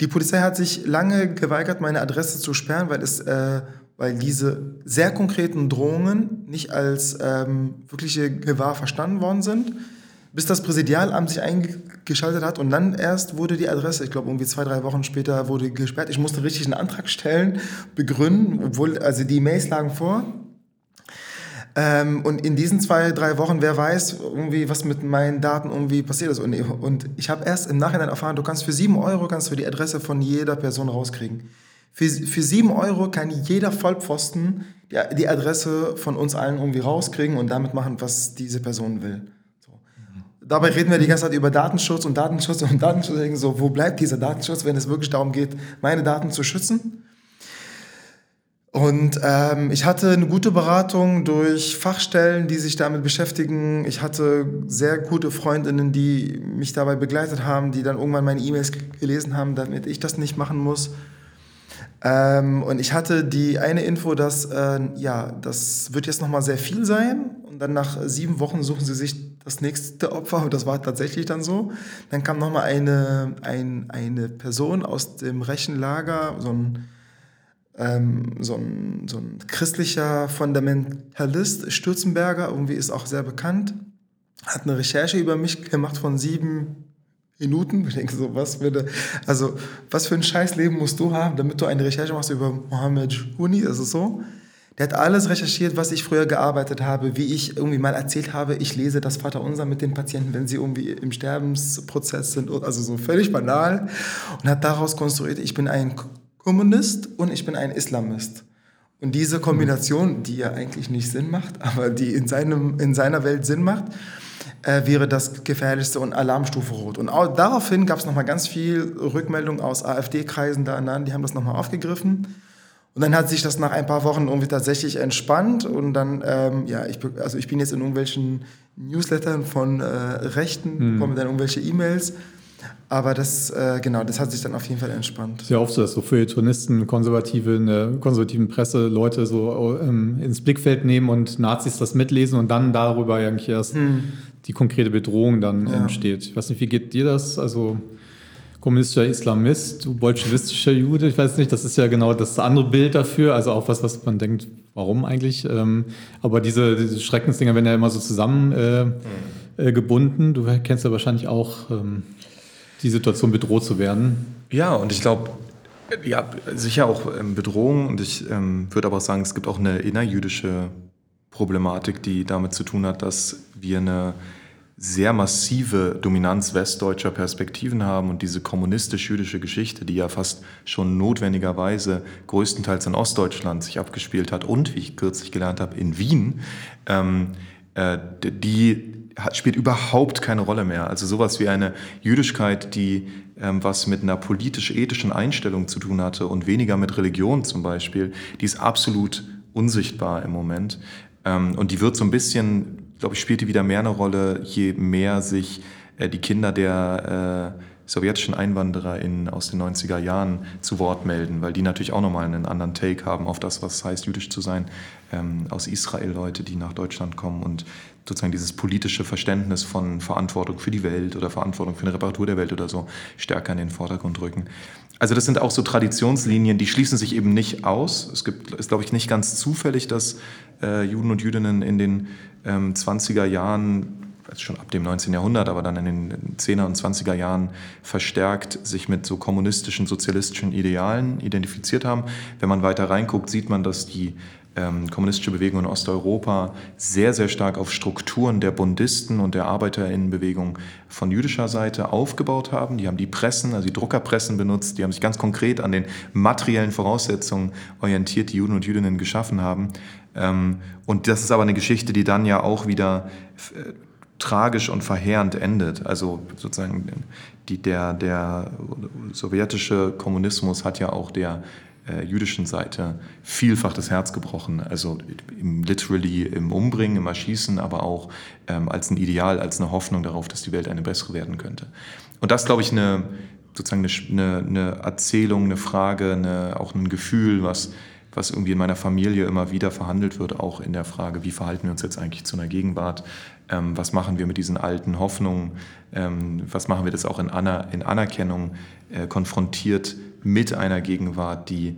die Polizei hat sich lange geweigert, meine Adresse zu sperren, weil, es, äh, weil diese sehr konkreten Drohungen nicht als ähm, wirkliche Gewahr verstanden worden sind. Bis das Präsidialamt sich eingeschaltet hat und dann erst wurde die Adresse, ich glaube irgendwie zwei, drei Wochen später, wurde gesperrt. Ich musste richtig einen Antrag stellen, begründen, obwohl, also die Mails lagen vor. Ähm, und in diesen zwei, drei Wochen, wer weiß, irgendwie, was mit meinen Daten irgendwie passiert ist. Und, und ich habe erst im Nachhinein erfahren, du kannst für sieben Euro kannst du die Adresse von jeder Person rauskriegen. Für, sieben Euro kann jeder Vollpfosten die, die Adresse von uns allen irgendwie rauskriegen und damit machen, was diese Person will. Dabei reden wir die ganze Zeit über Datenschutz und Datenschutz und Datenschutz. So, wo bleibt dieser Datenschutz, wenn es wirklich darum geht, meine Daten zu schützen? Und ähm, ich hatte eine gute Beratung durch Fachstellen, die sich damit beschäftigen. Ich hatte sehr gute Freundinnen, die mich dabei begleitet haben, die dann irgendwann meine E-Mails gelesen haben, damit ich das nicht machen muss. Ähm, und ich hatte die eine Info, dass äh, ja, das wird jetzt nochmal sehr viel sein. Und dann nach sieben Wochen suchen sie sich das nächste Opfer. Und das war tatsächlich dann so. Dann kam nochmal eine, ein, eine Person aus dem Rechenlager, so ein ähm, so, ein, so ein christlicher Fundamentalist, Stürzenberger, irgendwie ist auch sehr bekannt, hat eine Recherche über mich gemacht von sieben Minuten. Ich denke so, was würde, also was für ein Scheißleben musst du haben, damit du eine Recherche machst über Mohammed Huni, ist so? Der hat alles recherchiert, was ich früher gearbeitet habe, wie ich irgendwie mal erzählt habe, ich lese das Vaterunser mit den Patienten, wenn sie irgendwie im Sterbensprozess sind, also so völlig banal und hat daraus konstruiert, ich bin ein Kommunist und ich bin ein Islamist. Und diese Kombination, die ja eigentlich nicht Sinn macht, *laughs* aber die in, seinem, in seiner Welt Sinn macht, äh, wäre das gefährlichste und Alarmstufe Rot. Und auch, daraufhin gab es nochmal ganz viel Rückmeldung aus AfD-Kreisen da an, die haben das nochmal aufgegriffen. Und dann hat sich das nach ein paar Wochen irgendwie tatsächlich entspannt und dann, ähm, ja, ich, also ich bin jetzt in irgendwelchen Newslettern von äh, Rechten, hm. bekomme dann irgendwelche E-Mails aber das, äh, genau, das hat sich dann auf jeden Fall entspannt. Sehr oft so, dass so Feuilletonisten, Konservative, in der konservativen Presse Leute so ähm, ins Blickfeld nehmen und Nazis das mitlesen und dann darüber eigentlich erst hm. die konkrete Bedrohung dann ja. entsteht. Ich weiß nicht, wie geht dir das? Also kommunistischer Islamist, du bolschewistischer Jude, ich weiß nicht, das ist ja genau das andere Bild dafür, also auch was, was man denkt, warum eigentlich? Ähm, aber diese, diese Schreckensdinger werden ja immer so zusammen äh, hm. äh, gebunden. Du kennst ja wahrscheinlich auch ähm, die Situation bedroht zu werden. Ja, und ich glaube, ja, sicher auch ähm, Bedrohung und ich ähm, würde aber auch sagen, es gibt auch eine innerjüdische Problematik, die damit zu tun hat, dass wir eine sehr massive Dominanz westdeutscher Perspektiven haben und diese kommunistisch-jüdische Geschichte, die ja fast schon notwendigerweise größtenteils in Ostdeutschland sich abgespielt hat und, wie ich kürzlich gelernt habe, in Wien, ähm, äh, die spielt überhaupt keine Rolle mehr. Also sowas wie eine Jüdischkeit, die ähm, was mit einer politisch-ethischen Einstellung zu tun hatte und weniger mit Religion zum Beispiel, die ist absolut unsichtbar im Moment. Ähm, und die wird so ein bisschen, glaube ich, spielt die wieder mehr eine Rolle, je mehr sich äh, die Kinder der äh, sowjetischen EinwandererInnen aus den 90er Jahren zu Wort melden, weil die natürlich auch nochmal einen anderen Take haben auf das, was heißt, jüdisch zu sein, ähm, aus Israel Leute, die nach Deutschland kommen und sozusagen dieses politische Verständnis von Verantwortung für die Welt oder Verantwortung für eine Reparatur der Welt oder so stärker in den Vordergrund rücken. Also das sind auch so Traditionslinien, die schließen sich eben nicht aus. Es gibt, ist glaube ich nicht ganz zufällig, dass äh, Juden und Jüdinnen in den ähm, 20er Jahren also schon ab dem 19. Jahrhundert, aber dann in den 10er und 20er Jahren verstärkt sich mit so kommunistischen, sozialistischen Idealen identifiziert haben. Wenn man weiter reinguckt, sieht man, dass die ähm, kommunistische Bewegung in Osteuropa sehr, sehr stark auf Strukturen der Bundisten und der Arbeiterinnenbewegung von jüdischer Seite aufgebaut haben. Die haben die Pressen, also die Druckerpressen benutzt, die haben sich ganz konkret an den materiellen Voraussetzungen orientiert, die Juden und Jüdinnen geschaffen haben. Ähm, und das ist aber eine Geschichte, die dann ja auch wieder äh, tragisch und verheerend endet. Also sozusagen die, der, der sowjetische Kommunismus hat ja auch der äh, jüdischen Seite vielfach das Herz gebrochen. Also im, literally im Umbringen, im Erschießen, aber auch ähm, als ein Ideal, als eine Hoffnung darauf, dass die Welt eine bessere werden könnte. Und das, glaube ich, eine sozusagen eine, eine Erzählung, eine Frage, eine, auch ein Gefühl, was was irgendwie in meiner Familie immer wieder verhandelt wird, auch in der Frage, wie verhalten wir uns jetzt eigentlich zu einer Gegenwart, ähm, was machen wir mit diesen alten Hoffnungen, ähm, was machen wir das auch in, Aner in Anerkennung äh, konfrontiert mit einer Gegenwart, die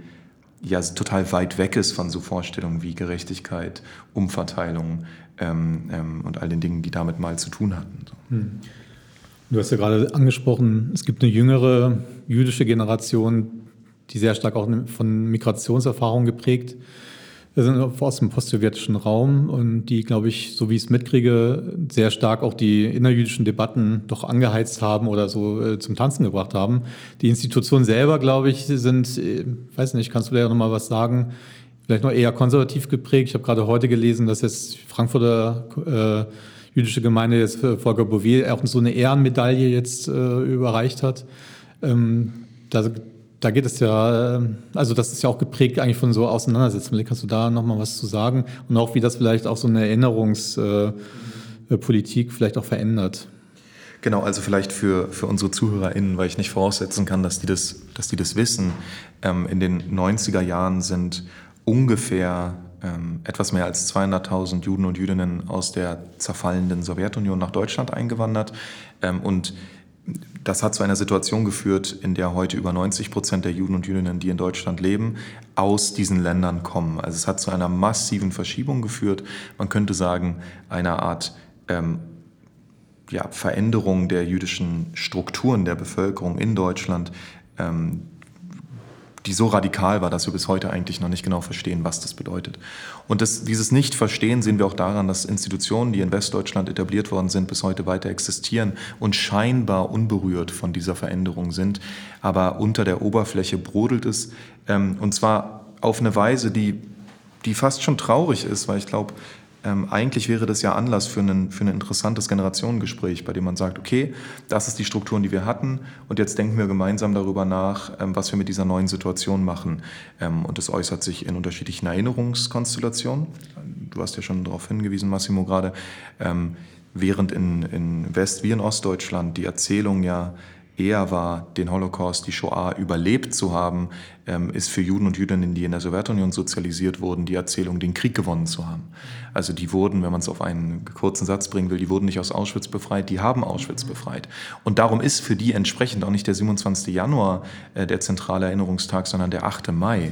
ja total weit weg ist von so Vorstellungen wie Gerechtigkeit, Umverteilung ähm, ähm und all den Dingen, die damit mal zu tun hatten. Hm. Du hast ja gerade angesprochen, es gibt eine jüngere jüdische Generation, die sehr stark auch von Migrationserfahrungen geprägt sind aus dem postsowjetischen Raum und die, glaube ich, so wie ich es mitkriege, sehr stark auch die innerjüdischen Debatten doch angeheizt haben oder so äh, zum Tanzen gebracht haben. Die Institutionen selber, glaube ich, sind, äh, weiß nicht, kannst du da ja nochmal was sagen? Vielleicht noch eher konservativ geprägt. Ich habe gerade heute gelesen, dass jetzt Frankfurter äh, jüdische Gemeinde jetzt Volker Bouvier auch so eine Ehrenmedaille jetzt äh, überreicht hat. Ähm, da da geht es ja, äh, also das ist ja auch geprägt eigentlich von so Auseinandersetzungen. Kannst du da nochmal was zu sagen? Und auch wie das vielleicht auch so eine Erinnerungspolitik vielleicht auch verändert? Genau, also vielleicht für, für unsere ZuhörerInnen, weil ich nicht voraussetzen kann, dass die das, dass die das wissen. Ähm, in den 90er Jahren sind ungefähr ähm, etwas mehr als 200.000 Juden und Jüdinnen aus der zerfallenden Sowjetunion nach Deutschland eingewandert. Ähm, und das hat zu einer Situation geführt, in der heute über 90 Prozent der Juden und Jüdinnen, die in Deutschland leben, aus diesen Ländern kommen. Also es hat zu einer massiven Verschiebung geführt. Man könnte sagen, einer Art ähm, ja, Veränderung der jüdischen Strukturen der Bevölkerung in Deutschland, ähm, die so radikal war, dass wir bis heute eigentlich noch nicht genau verstehen, was das bedeutet. Und das, dieses Nicht-Verstehen sehen wir auch daran, dass Institutionen, die in Westdeutschland etabliert worden sind, bis heute weiter existieren und scheinbar unberührt von dieser Veränderung sind. Aber unter der Oberfläche brodelt es, ähm, und zwar auf eine Weise, die, die fast schon traurig ist, weil ich glaube, ähm, eigentlich wäre das ja Anlass für, einen, für ein interessantes Generationengespräch, bei dem man sagt, okay, das ist die Strukturen, die wir hatten und jetzt denken wir gemeinsam darüber nach, ähm, was wir mit dieser neuen Situation machen. Ähm, und das äußert sich in unterschiedlichen Erinnerungskonstellationen. Du hast ja schon darauf hingewiesen, Massimo, gerade, ähm, während in, in West- wie in Ostdeutschland die Erzählung ja eher war, den Holocaust, die Shoah überlebt zu haben, ähm, ist für Juden und Jüdinnen, die in der Sowjetunion sozialisiert wurden, die Erzählung, den Krieg gewonnen zu haben. Also die wurden, wenn man es auf einen kurzen Satz bringen will, die wurden nicht aus Auschwitz befreit, die haben Auschwitz befreit. Und darum ist für die entsprechend auch nicht der 27. Januar äh, der zentrale Erinnerungstag, sondern der 8. Mai,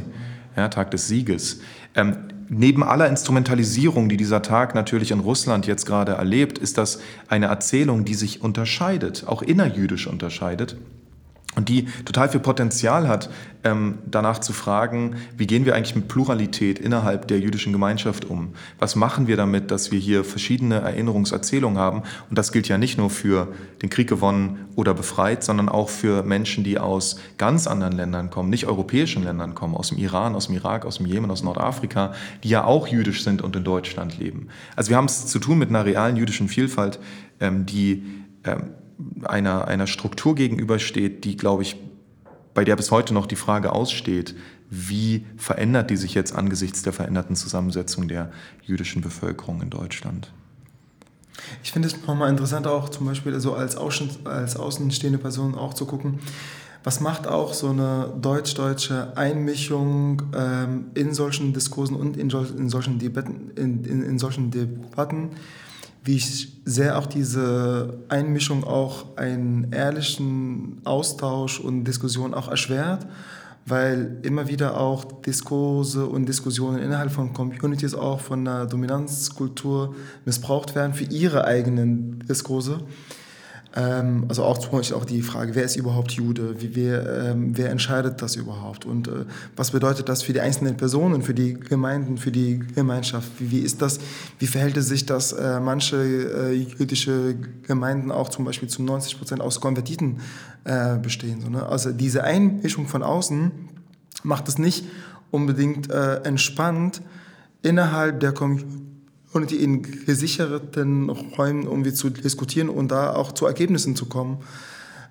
ja, Tag des Sieges. Ähm, neben aller Instrumentalisierung, die dieser Tag natürlich in Russland jetzt gerade erlebt, ist das eine Erzählung, die sich unterscheidet, auch innerjüdisch unterscheidet und die total viel Potenzial hat, ähm, danach zu fragen, wie gehen wir eigentlich mit Pluralität innerhalb der jüdischen Gemeinschaft um? Was machen wir damit, dass wir hier verschiedene Erinnerungserzählungen haben? Und das gilt ja nicht nur für den Krieg gewonnen oder befreit, sondern auch für Menschen, die aus ganz anderen Ländern kommen, nicht europäischen Ländern kommen, aus dem Iran, aus dem Irak, aus dem Jemen, aus Nordafrika, die ja auch jüdisch sind und in Deutschland leben. Also wir haben es zu tun mit einer realen jüdischen Vielfalt, ähm, die ähm, einer, einer Struktur gegenübersteht, die, glaube ich, bei der bis heute noch die Frage aussteht, wie verändert die sich jetzt angesichts der veränderten Zusammensetzung der jüdischen Bevölkerung in Deutschland? Ich finde es nochmal interessant, auch zum Beispiel so als, Außen, als außenstehende Person auch zu gucken, was macht auch so eine deutsch-deutsche Einmischung ähm, in solchen Diskursen und in, in solchen Debatten, in, in, in solchen Debatten wie ich sehr auch diese Einmischung auch einen ehrlichen Austausch und Diskussion auch erschwert, weil immer wieder auch Diskurse und Diskussionen innerhalb von Communities auch von der Dominanzkultur missbraucht werden für ihre eigenen Diskurse. Ähm, also auch zum Beispiel auch die Frage, wer ist überhaupt Jude? Wie, wer, ähm, wer entscheidet das überhaupt? Und äh, was bedeutet das für die einzelnen Personen, für die Gemeinden, für die Gemeinschaft? Wie, wie ist das? Wie verhält es sich, dass äh, manche äh, jüdische Gemeinden auch zum Beispiel zu 90 Prozent aus Konvertiten äh, bestehen? So, ne? Also diese Einmischung von außen macht es nicht unbedingt äh, entspannt innerhalb der Community und in gesicherten Räumen irgendwie zu diskutieren und da auch zu Ergebnissen zu kommen,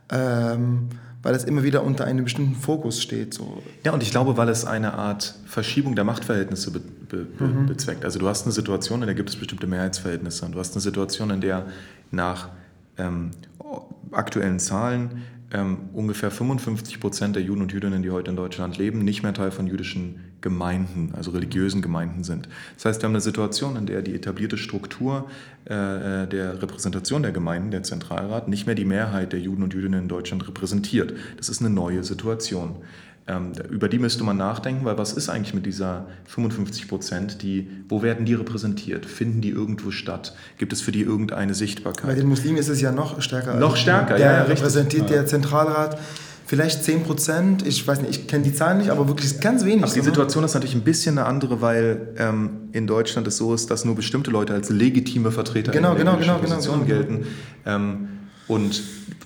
ähm, weil es immer wieder unter einem bestimmten Fokus steht. So. Ja, und ich glaube, weil es eine Art Verschiebung der Machtverhältnisse be be mhm. bezweckt. Also du hast eine Situation, in der gibt es bestimmte Mehrheitsverhältnisse und du hast eine Situation, in der nach ähm, aktuellen Zahlen ähm, ungefähr 55 Prozent der Juden und Jüdinnen, die heute in Deutschland leben, nicht mehr Teil von jüdischen Gemeinden, also religiösen Gemeinden sind. Das heißt, wir haben eine Situation, in der die etablierte Struktur äh, äh, der Repräsentation der Gemeinden, der Zentralrat, nicht mehr die Mehrheit der Juden und Jüdinnen in Deutschland repräsentiert. Das ist eine neue Situation. Ähm, über die müsste man nachdenken, weil was ist eigentlich mit dieser 55 Prozent, die, wo werden die repräsentiert? Finden die irgendwo statt? Gibt es für die irgendeine Sichtbarkeit? Bei den Muslimen ist es ja noch stärker. Noch stärker, der ja. Der repräsentiert ja. der Zentralrat vielleicht 10 Prozent, ich weiß nicht, ich kenne die Zahlen nicht, aber wirklich ganz wenig. Aber die Situation ist natürlich ein bisschen eine andere, weil ähm, in Deutschland es so ist, dass nur bestimmte Leute als legitime Vertreter genau, in der genau, genau, Position genau, gelten. Ähm, und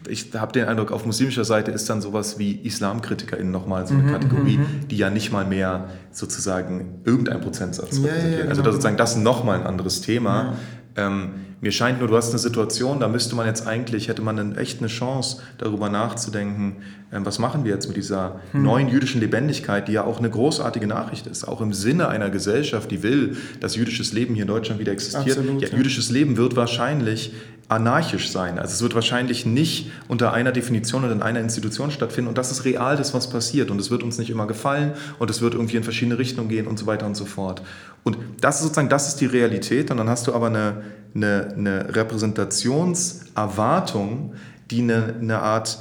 ich habe den Eindruck, auf muslimischer Seite ist dann sowas wie IslamkritikerInnen nochmal so eine mhm, Kategorie, mhm, mhm. die ja nicht mal mehr sozusagen irgendein Prozentsatz ja, repräsentieren. Ja, also genau. also sozusagen das nochmal ein anderes Thema. Ähm, mir scheint nur, du hast eine Situation, da müsste man jetzt eigentlich, hätte man eine, echt eine Chance, darüber nachzudenken, ähm, was machen wir jetzt mit dieser hm. neuen jüdischen Lebendigkeit, die ja auch eine großartige Nachricht ist, auch im Sinne einer Gesellschaft, die will, dass jüdisches Leben hier in Deutschland wieder existiert. Absolut, ja, jüdisches Leben wird wahrscheinlich anarchisch sein. Also es wird wahrscheinlich nicht unter einer Definition oder in einer Institution stattfinden und das ist real das, was passiert und es wird uns nicht immer gefallen und es wird irgendwie in verschiedene Richtungen gehen und so weiter und so fort. Und das ist sozusagen, das ist die Realität und dann hast du aber eine, eine, eine Repräsentationserwartung, die eine, eine Art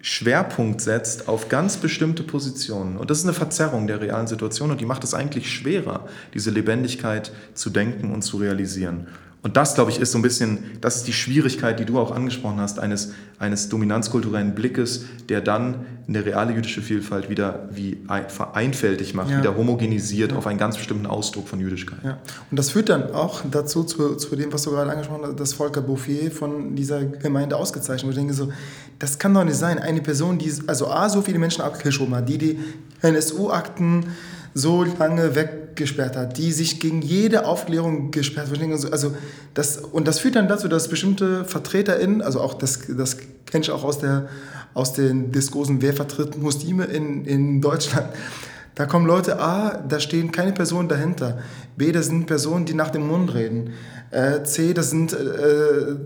Schwerpunkt setzt auf ganz bestimmte Positionen. Und das ist eine Verzerrung der realen Situation und die macht es eigentlich schwerer, diese Lebendigkeit zu denken und zu realisieren. Und das, glaube ich, ist so ein bisschen, das ist die Schwierigkeit, die du auch angesprochen hast, eines, eines dominanzkulturellen Blickes, der dann eine reale jüdische Vielfalt wieder wie vereinfältig macht, ja. wieder homogenisiert ja. auf einen ganz bestimmten Ausdruck von Jüdischkeit. Ja. Und das führt dann auch dazu, zu, zu dem, was du gerade angesprochen hast, dass Volker Bouffier von dieser Gemeinde ausgezeichnet wird. Ich denke so, das kann doch nicht sein. Eine Person, die also A, so viele Menschen abgeschoben hat, die die NSU-Akten so lange weggesperrt hat, die sich gegen jede Aufklärung gesperrt hat. Also das, und das führt dann dazu, dass bestimmte VertreterInnen, also auch das, das kenne ich auch aus, der, aus den Diskursen, wer vertritt Muslime in, in Deutschland, da kommen Leute, A, da stehen keine Personen dahinter. B, das sind Personen, die nach dem Mund reden. Äh, C, das sind, äh,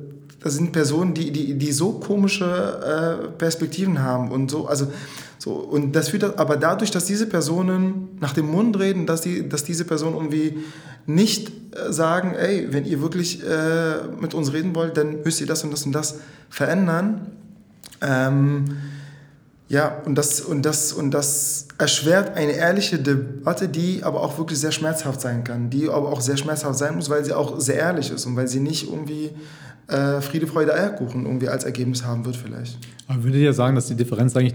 das sind Personen, die, die, die so komische äh, Perspektiven haben und so. Also so, und das führt aber dadurch, dass diese Personen nach dem Mund reden, dass, die, dass diese Personen irgendwie nicht äh, sagen, ey, wenn ihr wirklich äh, mit uns reden wollt, dann müsst ihr das und das und das verändern. Ähm, ja, und das, und, das, und das erschwert eine ehrliche Debatte, die aber auch wirklich sehr schmerzhaft sein kann, die aber auch sehr schmerzhaft sein muss, weil sie auch sehr ehrlich ist und weil sie nicht irgendwie äh, Friede, Freude, Eierkuchen irgendwie als Ergebnis haben wird vielleicht. Aber würdet ihr sagen, dass die Differenz eigentlich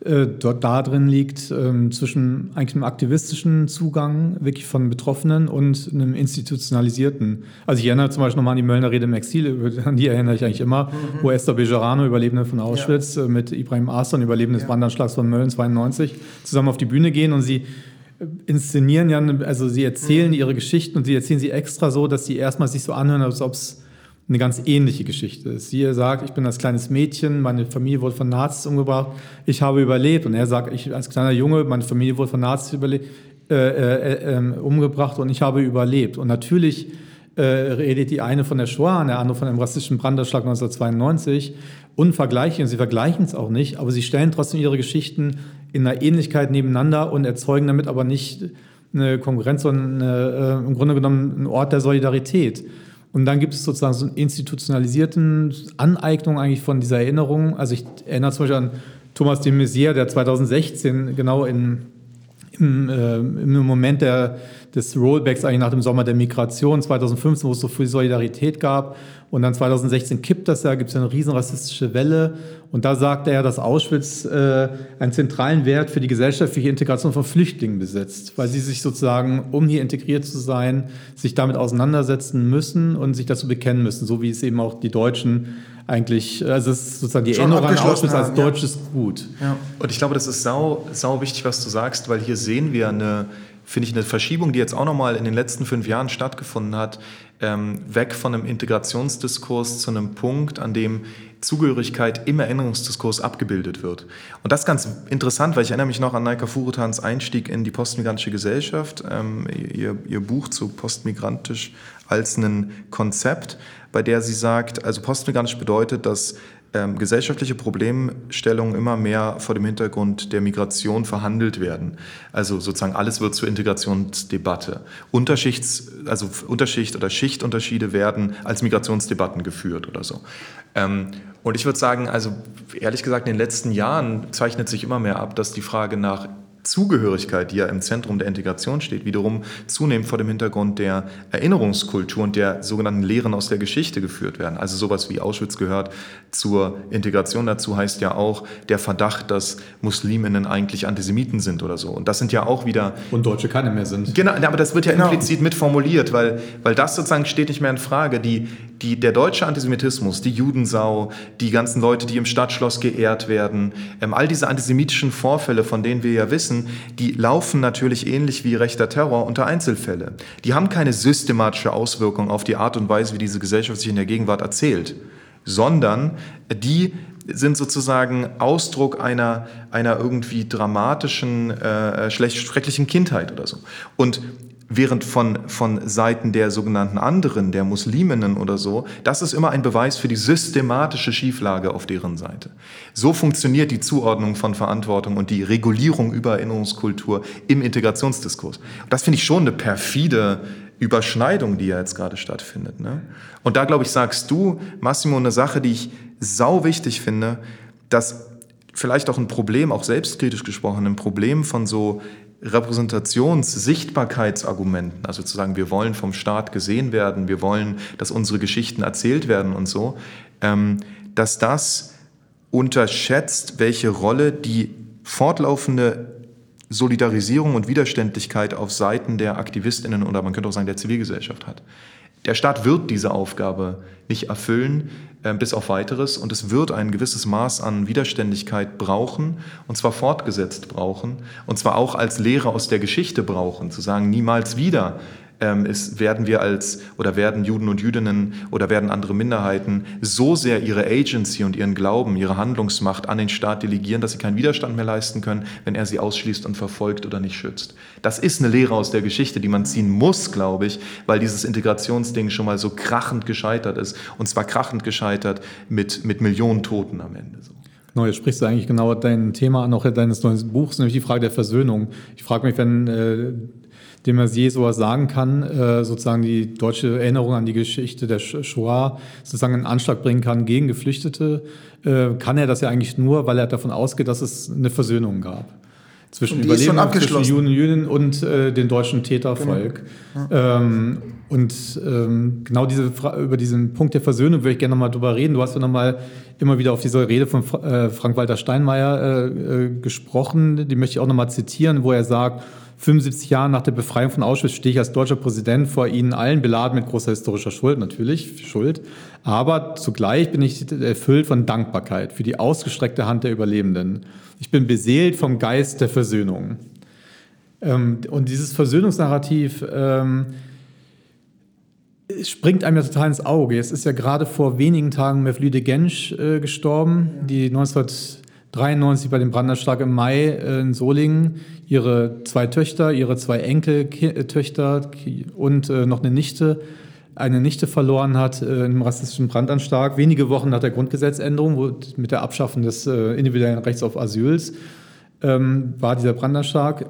dort da drin liegt, ähm, zwischen eigentlich einem aktivistischen Zugang wirklich von Betroffenen und einem institutionalisierten. Also ich erinnere zum Beispiel nochmal an die Möllner Rede im Exil, *laughs* an die erinnere ich eigentlich immer, mhm. wo Esther Bejerano, Überlebende von Auschwitz, ja. Äh, mit Ibrahim Aslan, Überlebende des ja. Brandanschlags von Mölln 92, zusammen auf die Bühne gehen und sie äh, inszenieren ja, also sie erzählen mhm. ihre Geschichten und sie erzählen sie extra so, dass sie erstmal sich so anhören, als ob es eine ganz ähnliche Geschichte ist. Sie sagt, ich bin als kleines Mädchen, meine Familie wurde von Nazis umgebracht, ich habe überlebt. Und er sagt, ich als kleiner Junge, meine Familie wurde von Nazis überlebt, äh, äh, äh, umgebracht und ich habe überlebt. Und natürlich äh, redet die eine von der Shoah, der andere von dem rassistischen Brandanschlag 1992 unvergleichlich und sie vergleichen es auch nicht, aber sie stellen trotzdem ihre Geschichten in einer Ähnlichkeit nebeneinander und erzeugen damit aber nicht eine Konkurrenz, sondern eine, äh, im Grunde genommen einen Ort der Solidarität. Und dann gibt es sozusagen so eine institutionalisierten Aneignung eigentlich von dieser Erinnerung. Also ich erinnere zum Beispiel an Thomas de Maizière, der 2016 genau in, im, äh, im Moment der, des Rollbacks eigentlich nach dem Sommer der Migration 2015, wo es so viel Solidarität gab. Und dann 2016 kippt das ja, gibt es ja eine riesen rassistische Welle. Und da sagt er ja, dass Auschwitz äh, einen zentralen Wert für die gesellschaftliche Integration von Flüchtlingen besitzt, weil sie sich sozusagen, um hier integriert zu sein, sich damit auseinandersetzen müssen und sich dazu bekennen müssen, so wie es eben auch die Deutschen eigentlich, also es ist sozusagen die Erinnerung an Auschwitz als deutsches ja. Gut. Ja. Und ich glaube, das ist sau, sau wichtig, was du sagst, weil hier sehen wir eine finde ich eine Verschiebung, die jetzt auch nochmal in den letzten fünf Jahren stattgefunden hat, ähm, weg von einem Integrationsdiskurs zu einem Punkt, an dem Zugehörigkeit im Erinnerungsdiskurs abgebildet wird. Und das ist ganz interessant, weil ich erinnere mich noch an Naika Furutans Einstieg in die postmigrantische Gesellschaft, ähm, ihr, ihr Buch zu postmigrantisch als ein Konzept, bei der sie sagt, also postmigrantisch bedeutet, dass ähm, gesellschaftliche Problemstellungen immer mehr vor dem Hintergrund der Migration verhandelt werden. Also sozusagen alles wird zur Integrationsdebatte. Unterschichts, also Unterschicht oder Schichtunterschiede werden als Migrationsdebatten geführt oder so. Ähm, und ich würde sagen, also ehrlich gesagt, in den letzten Jahren zeichnet sich immer mehr ab, dass die Frage nach Zugehörigkeit, die ja im Zentrum der Integration steht, wiederum zunehmend vor dem Hintergrund der Erinnerungskultur und der sogenannten Lehren aus der Geschichte geführt werden. Also sowas wie Auschwitz gehört zur Integration dazu, heißt ja auch der Verdacht, dass Musliminnen eigentlich Antisemiten sind oder so. Und das sind ja auch wieder... Und Deutsche keine mehr sind. Genau, aber das wird ja genau. implizit mitformuliert, weil, weil das sozusagen steht nicht mehr in Frage. Die, die, der deutsche Antisemitismus, die Judensau, die ganzen Leute, die im Stadtschloss geehrt werden, ähm, all diese antisemitischen Vorfälle, von denen wir ja wissen, die laufen natürlich ähnlich wie rechter Terror unter Einzelfälle. Die haben keine systematische Auswirkung auf die Art und Weise, wie diese Gesellschaft sich in der Gegenwart erzählt, sondern die sind sozusagen Ausdruck einer, einer irgendwie dramatischen, äh, schlecht, schrecklichen Kindheit oder so. Und Während von, von Seiten der sogenannten anderen, der Musliminnen oder so, das ist immer ein Beweis für die systematische Schieflage auf deren Seite. So funktioniert die Zuordnung von Verantwortung und die Regulierung über Erinnerungskultur im Integrationsdiskurs. Das finde ich schon eine perfide Überschneidung, die ja jetzt gerade stattfindet. Ne? Und da, glaube ich, sagst du, Massimo, eine Sache, die ich sau wichtig finde, dass vielleicht auch ein Problem, auch selbstkritisch gesprochen, ein Problem von so Repräsentations-, Sichtbarkeitsargumenten, also zu sagen, wir wollen vom Staat gesehen werden, wir wollen, dass unsere Geschichten erzählt werden und so, ähm, dass das unterschätzt, welche Rolle die fortlaufende Solidarisierung und Widerständlichkeit auf Seiten der Aktivistinnen oder man könnte auch sagen der Zivilgesellschaft hat. Der Staat wird diese Aufgabe nicht erfüllen, äh, bis auf weiteres. Und es wird ein gewisses Maß an Widerständigkeit brauchen, und zwar fortgesetzt brauchen, und zwar auch als Lehre aus der Geschichte brauchen, zu sagen, niemals wieder ähm, ist, werden wir als oder werden Juden und Jüdinnen oder werden andere Minderheiten so sehr ihre Agency und ihren Glauben, ihre Handlungsmacht an den Staat delegieren, dass sie keinen Widerstand mehr leisten können, wenn er sie ausschließt und verfolgt oder nicht schützt. Das ist eine Lehre aus der Geschichte, die man ziehen muss, glaube ich, weil dieses Integrationsding schon mal so krachend gescheitert ist. Und zwar krachend gescheitert mit, mit Millionen Toten am Ende. So. Genau, jetzt sprichst du eigentlich genau dein Thema an, auch deines neuen Buchs, nämlich die Frage der Versöhnung. Ich frage mich, wenn äh, de Maizière sowas sagen kann, äh, sozusagen die deutsche Erinnerung an die Geschichte der Shoah sozusagen einen Anschlag bringen kann gegen Geflüchtete, äh, kann er das ja eigentlich nur, weil er davon ausgeht, dass es eine Versöhnung gab zwischen Überlebenden, zwischen Juden und Jüdinnen und äh, dem deutschen Tätervolk. Genau. Ja. Ähm, und ähm, genau diese über diesen Punkt der Versöhnung würde ich gerne nochmal drüber reden. Du hast ja nochmal immer wieder auf diese Rede von äh, Frank-Walter Steinmeier äh, äh, gesprochen. Die möchte ich auch nochmal zitieren, wo er sagt, 75 Jahre nach der Befreiung von Auschwitz stehe ich als deutscher Präsident vor Ihnen allen beladen mit großer historischer Schuld, natürlich Schuld. Aber zugleich bin ich erfüllt von Dankbarkeit für die ausgestreckte Hand der Überlebenden. Ich bin beseelt vom Geist der Versöhnung. Ähm, und dieses Versöhnungsnarrativ ähm, springt einem ja total ins Auge. Es ist ja gerade vor wenigen Tagen Mevlüde Gensch äh, gestorben, die 19 93 bei dem Brandanschlag im Mai äh, in Solingen ihre zwei Töchter, ihre zwei Enkeltöchter und äh, noch eine Nichte, eine Nichte verloren hat äh, im rassistischen Brandanschlag. Wenige Wochen nach der Grundgesetzänderung mit der Abschaffung des individuellen Rechts auf Asyls ähm, war dieser Brandanschlag.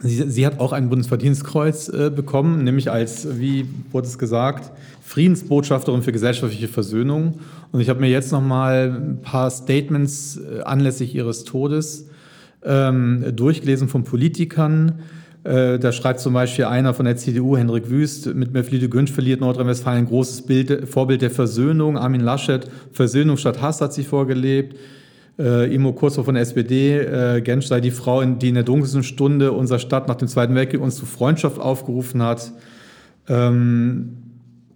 Sie, sie, hat auch ein Bundesverdienstkreuz bekommen, nämlich als, wie wurde es gesagt, Friedensbotschafterin für gesellschaftliche Versöhnung. Und ich habe mir jetzt noch mal ein paar Statements äh, anlässlich ihres Todes ähm, durchgelesen von Politikern. Äh, da schreibt zum Beispiel einer von der CDU, Henrik Wüst, mit Meflide Günsch verliert Nordrhein-Westfalen ein großes Bild, Vorbild der Versöhnung. Armin Laschet, Versöhnung statt Hass hat sie vorgelebt. Äh, Imo Kurzhoff von der SPD, äh, Gensch sei die Frau, die in der dunkelsten Stunde unserer Stadt nach dem Zweiten Weltkrieg uns zu Freundschaft aufgerufen hat. Ähm,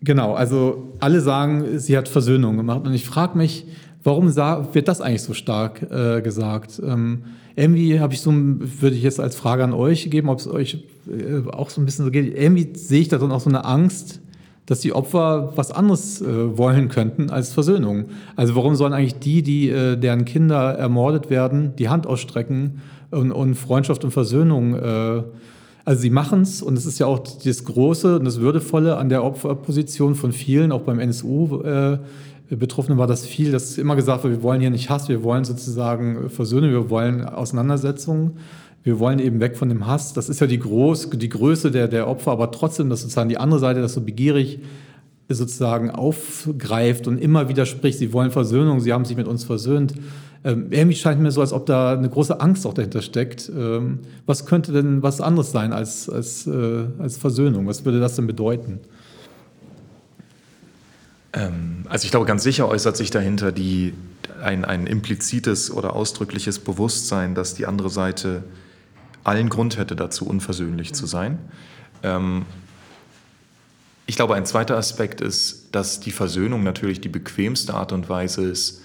Genau, also alle sagen, sie hat Versöhnung gemacht. Und ich frage mich, warum wird das eigentlich so stark äh, gesagt? Ähm, irgendwie habe ich so, würde ich jetzt als Frage an euch geben, ob es euch äh, auch so ein bisschen so geht. Irgendwie sehe ich da dann auch so eine Angst, dass die Opfer was anderes äh, wollen könnten als Versöhnung. Also warum sollen eigentlich die, die äh, deren Kinder ermordet werden, die Hand ausstrecken und, und Freundschaft und Versöhnung äh, also sie machen es und es ist ja auch das Große und das Würdevolle an der Opferposition von vielen, auch beim NSU. Äh, Betroffenen war das viel, dass immer gesagt wird, wir wollen hier nicht Hass, wir wollen sozusagen Versöhnung, wir wollen Auseinandersetzungen, wir wollen eben weg von dem Hass. Das ist ja die, Groß, die Größe der, der Opfer, aber trotzdem, dass sozusagen die andere Seite das so begierig sozusagen aufgreift und immer wieder spricht, sie wollen Versöhnung, sie haben sich mit uns versöhnt. Ähm, irgendwie scheint mir so, als ob da eine große Angst auch dahinter steckt. Ähm, was könnte denn was anderes sein als, als, äh, als Versöhnung? Was würde das denn bedeuten? Ähm, also ich glaube, ganz sicher äußert sich dahinter die, ein, ein implizites oder ausdrückliches Bewusstsein, dass die andere Seite allen Grund hätte dazu, unversöhnlich zu sein. Ähm, Ich glaube, ein zweiter Aspekt ist, dass die Versöhnung natürlich die bequemste Art und Weise ist,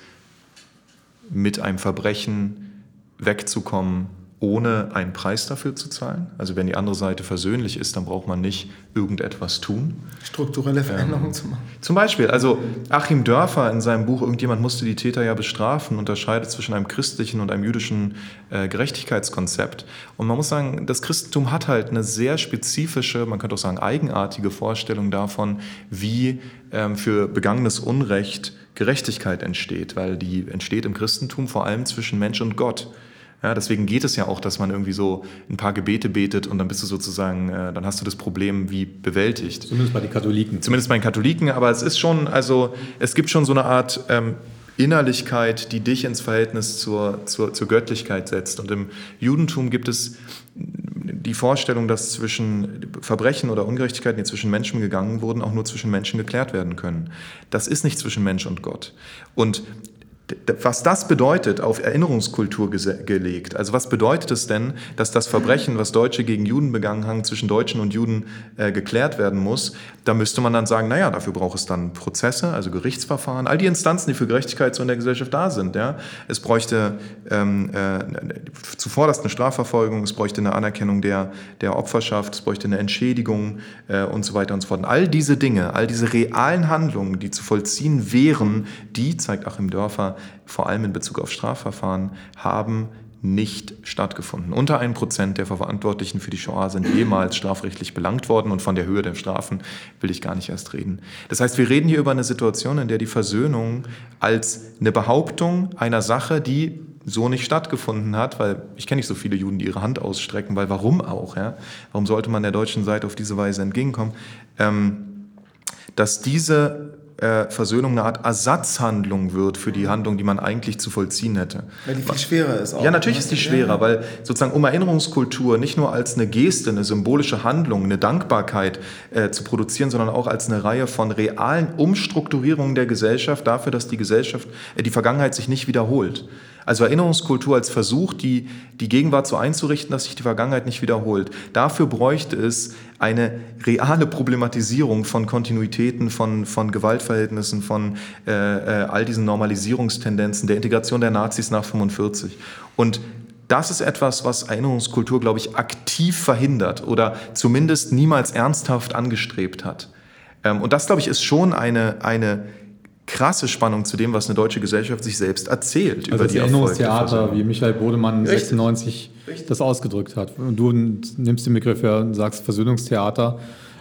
mit einem Verbrechen wegzukommen, ohne einen Preis dafür zu zahlen. Also wenn die andere Seite versöhnlich ist, dann braucht man nicht irgendetwas tun. Strukturelle Veränderungen ähm, zu machen. Zum Beispiel, also Achim Dörfer in seinem Buch Irgendjemand musste die Täter ja bestrafen, unterscheidet zwischen einem christlichen und einem jüdischen äh, Gerechtigkeitskonzept. Und man muss sagen, das Christentum hat halt eine sehr spezifische, man könnte auch sagen eigenartige Vorstellung davon, wie ähm, für begangenes Unrecht Gerechtigkeit entsteht, weil die entsteht im Christentum vor allem zwischen Mensch und Gott. Ja, deswegen geht es ja auch, dass man irgendwie so ein paar Gebete betet und dann bist du sozusagen, äh, dann hast du das Problem wie bewältigt. Zumindest bei den Katholiken. Zumindest bei den Katholiken, aber es ist schon, also es gibt schon so eine Art ähm, Innerlichkeit, die dich ins Verhältnis zur, zur, zur Göttlichkeit setzt. Und im Judentum gibt es die Vorstellung, dass zwischen Verbrechen oder Ungerechtigkeiten, die zwischen Menschen gegangen wurden, auch nur zwischen Menschen geklärt werden können. Das ist nicht zwischen Mensch und Gott. Und was das bedeutet, auf Erinnerungskultur gelegt. Also was bedeutet es denn, dass das Verbrechen, was Deutsche gegen Juden begangen haben, zwischen Deutschen und Juden äh, geklärt werden muss? Da müsste man dann sagen, naja, dafür braucht es dann Prozesse, also Gerichtsverfahren, all die Instanzen, die für Gerechtigkeit so in der Gesellschaft da sind. Ja? Es bräuchte ähm, äh, zuvorderst eine Strafverfolgung, es bräuchte eine Anerkennung der, der Opferschaft, es bräuchte eine Entschädigung äh, und so weiter und so fort. Und all diese Dinge, all diese realen Handlungen, die zu vollziehen wären, die, zeigt Achim Dörfer, vor allem in Bezug auf Strafverfahren, haben nicht stattgefunden. Unter ein Prozent der Verantwortlichen für die Shoah sind jemals strafrechtlich belangt worden und von der Höhe der Strafen will ich gar nicht erst reden. Das heißt, wir reden hier über eine Situation, in der die Versöhnung als eine Behauptung einer Sache, die so nicht stattgefunden hat, weil ich kenne nicht so viele Juden, die ihre Hand ausstrecken, weil warum auch? Ja? Warum sollte man der deutschen Seite auf diese Weise entgegenkommen? Ähm, dass diese äh, Versöhnung eine Art Ersatzhandlung wird für die Handlung, die man eigentlich zu vollziehen hätte. Weil die viel schwerer ist auch. Ja, natürlich ist die schwerer, weil sozusagen um Erinnerungskultur nicht nur als eine Geste, eine symbolische Handlung, eine Dankbarkeit äh, zu produzieren, sondern auch als eine Reihe von realen Umstrukturierungen der Gesellschaft dafür, dass die Gesellschaft, äh, die Vergangenheit sich nicht wiederholt. Also Erinnerungskultur als Versuch, die, die Gegenwart so einzurichten, dass sich die Vergangenheit nicht wiederholt. Dafür bräuchte es eine reale Problematisierung von Kontinuitäten, von, von Gewaltverhältnissen, von äh, äh, all diesen Normalisierungstendenzen, der Integration der Nazis nach 45. Und das ist etwas, was Erinnerungskultur, glaube ich, aktiv verhindert oder zumindest niemals ernsthaft angestrebt hat. Ähm, und das, glaube ich, ist schon eine, eine krasse Spannung zu dem, was eine deutsche Gesellschaft sich selbst erzählt also über die Erinnerungstheater, wie Michael Bodemann Richtig. 96 Richtig. das ausgedrückt hat. Und du nimmst den Begriff ja und sagst Versöhnungstheater.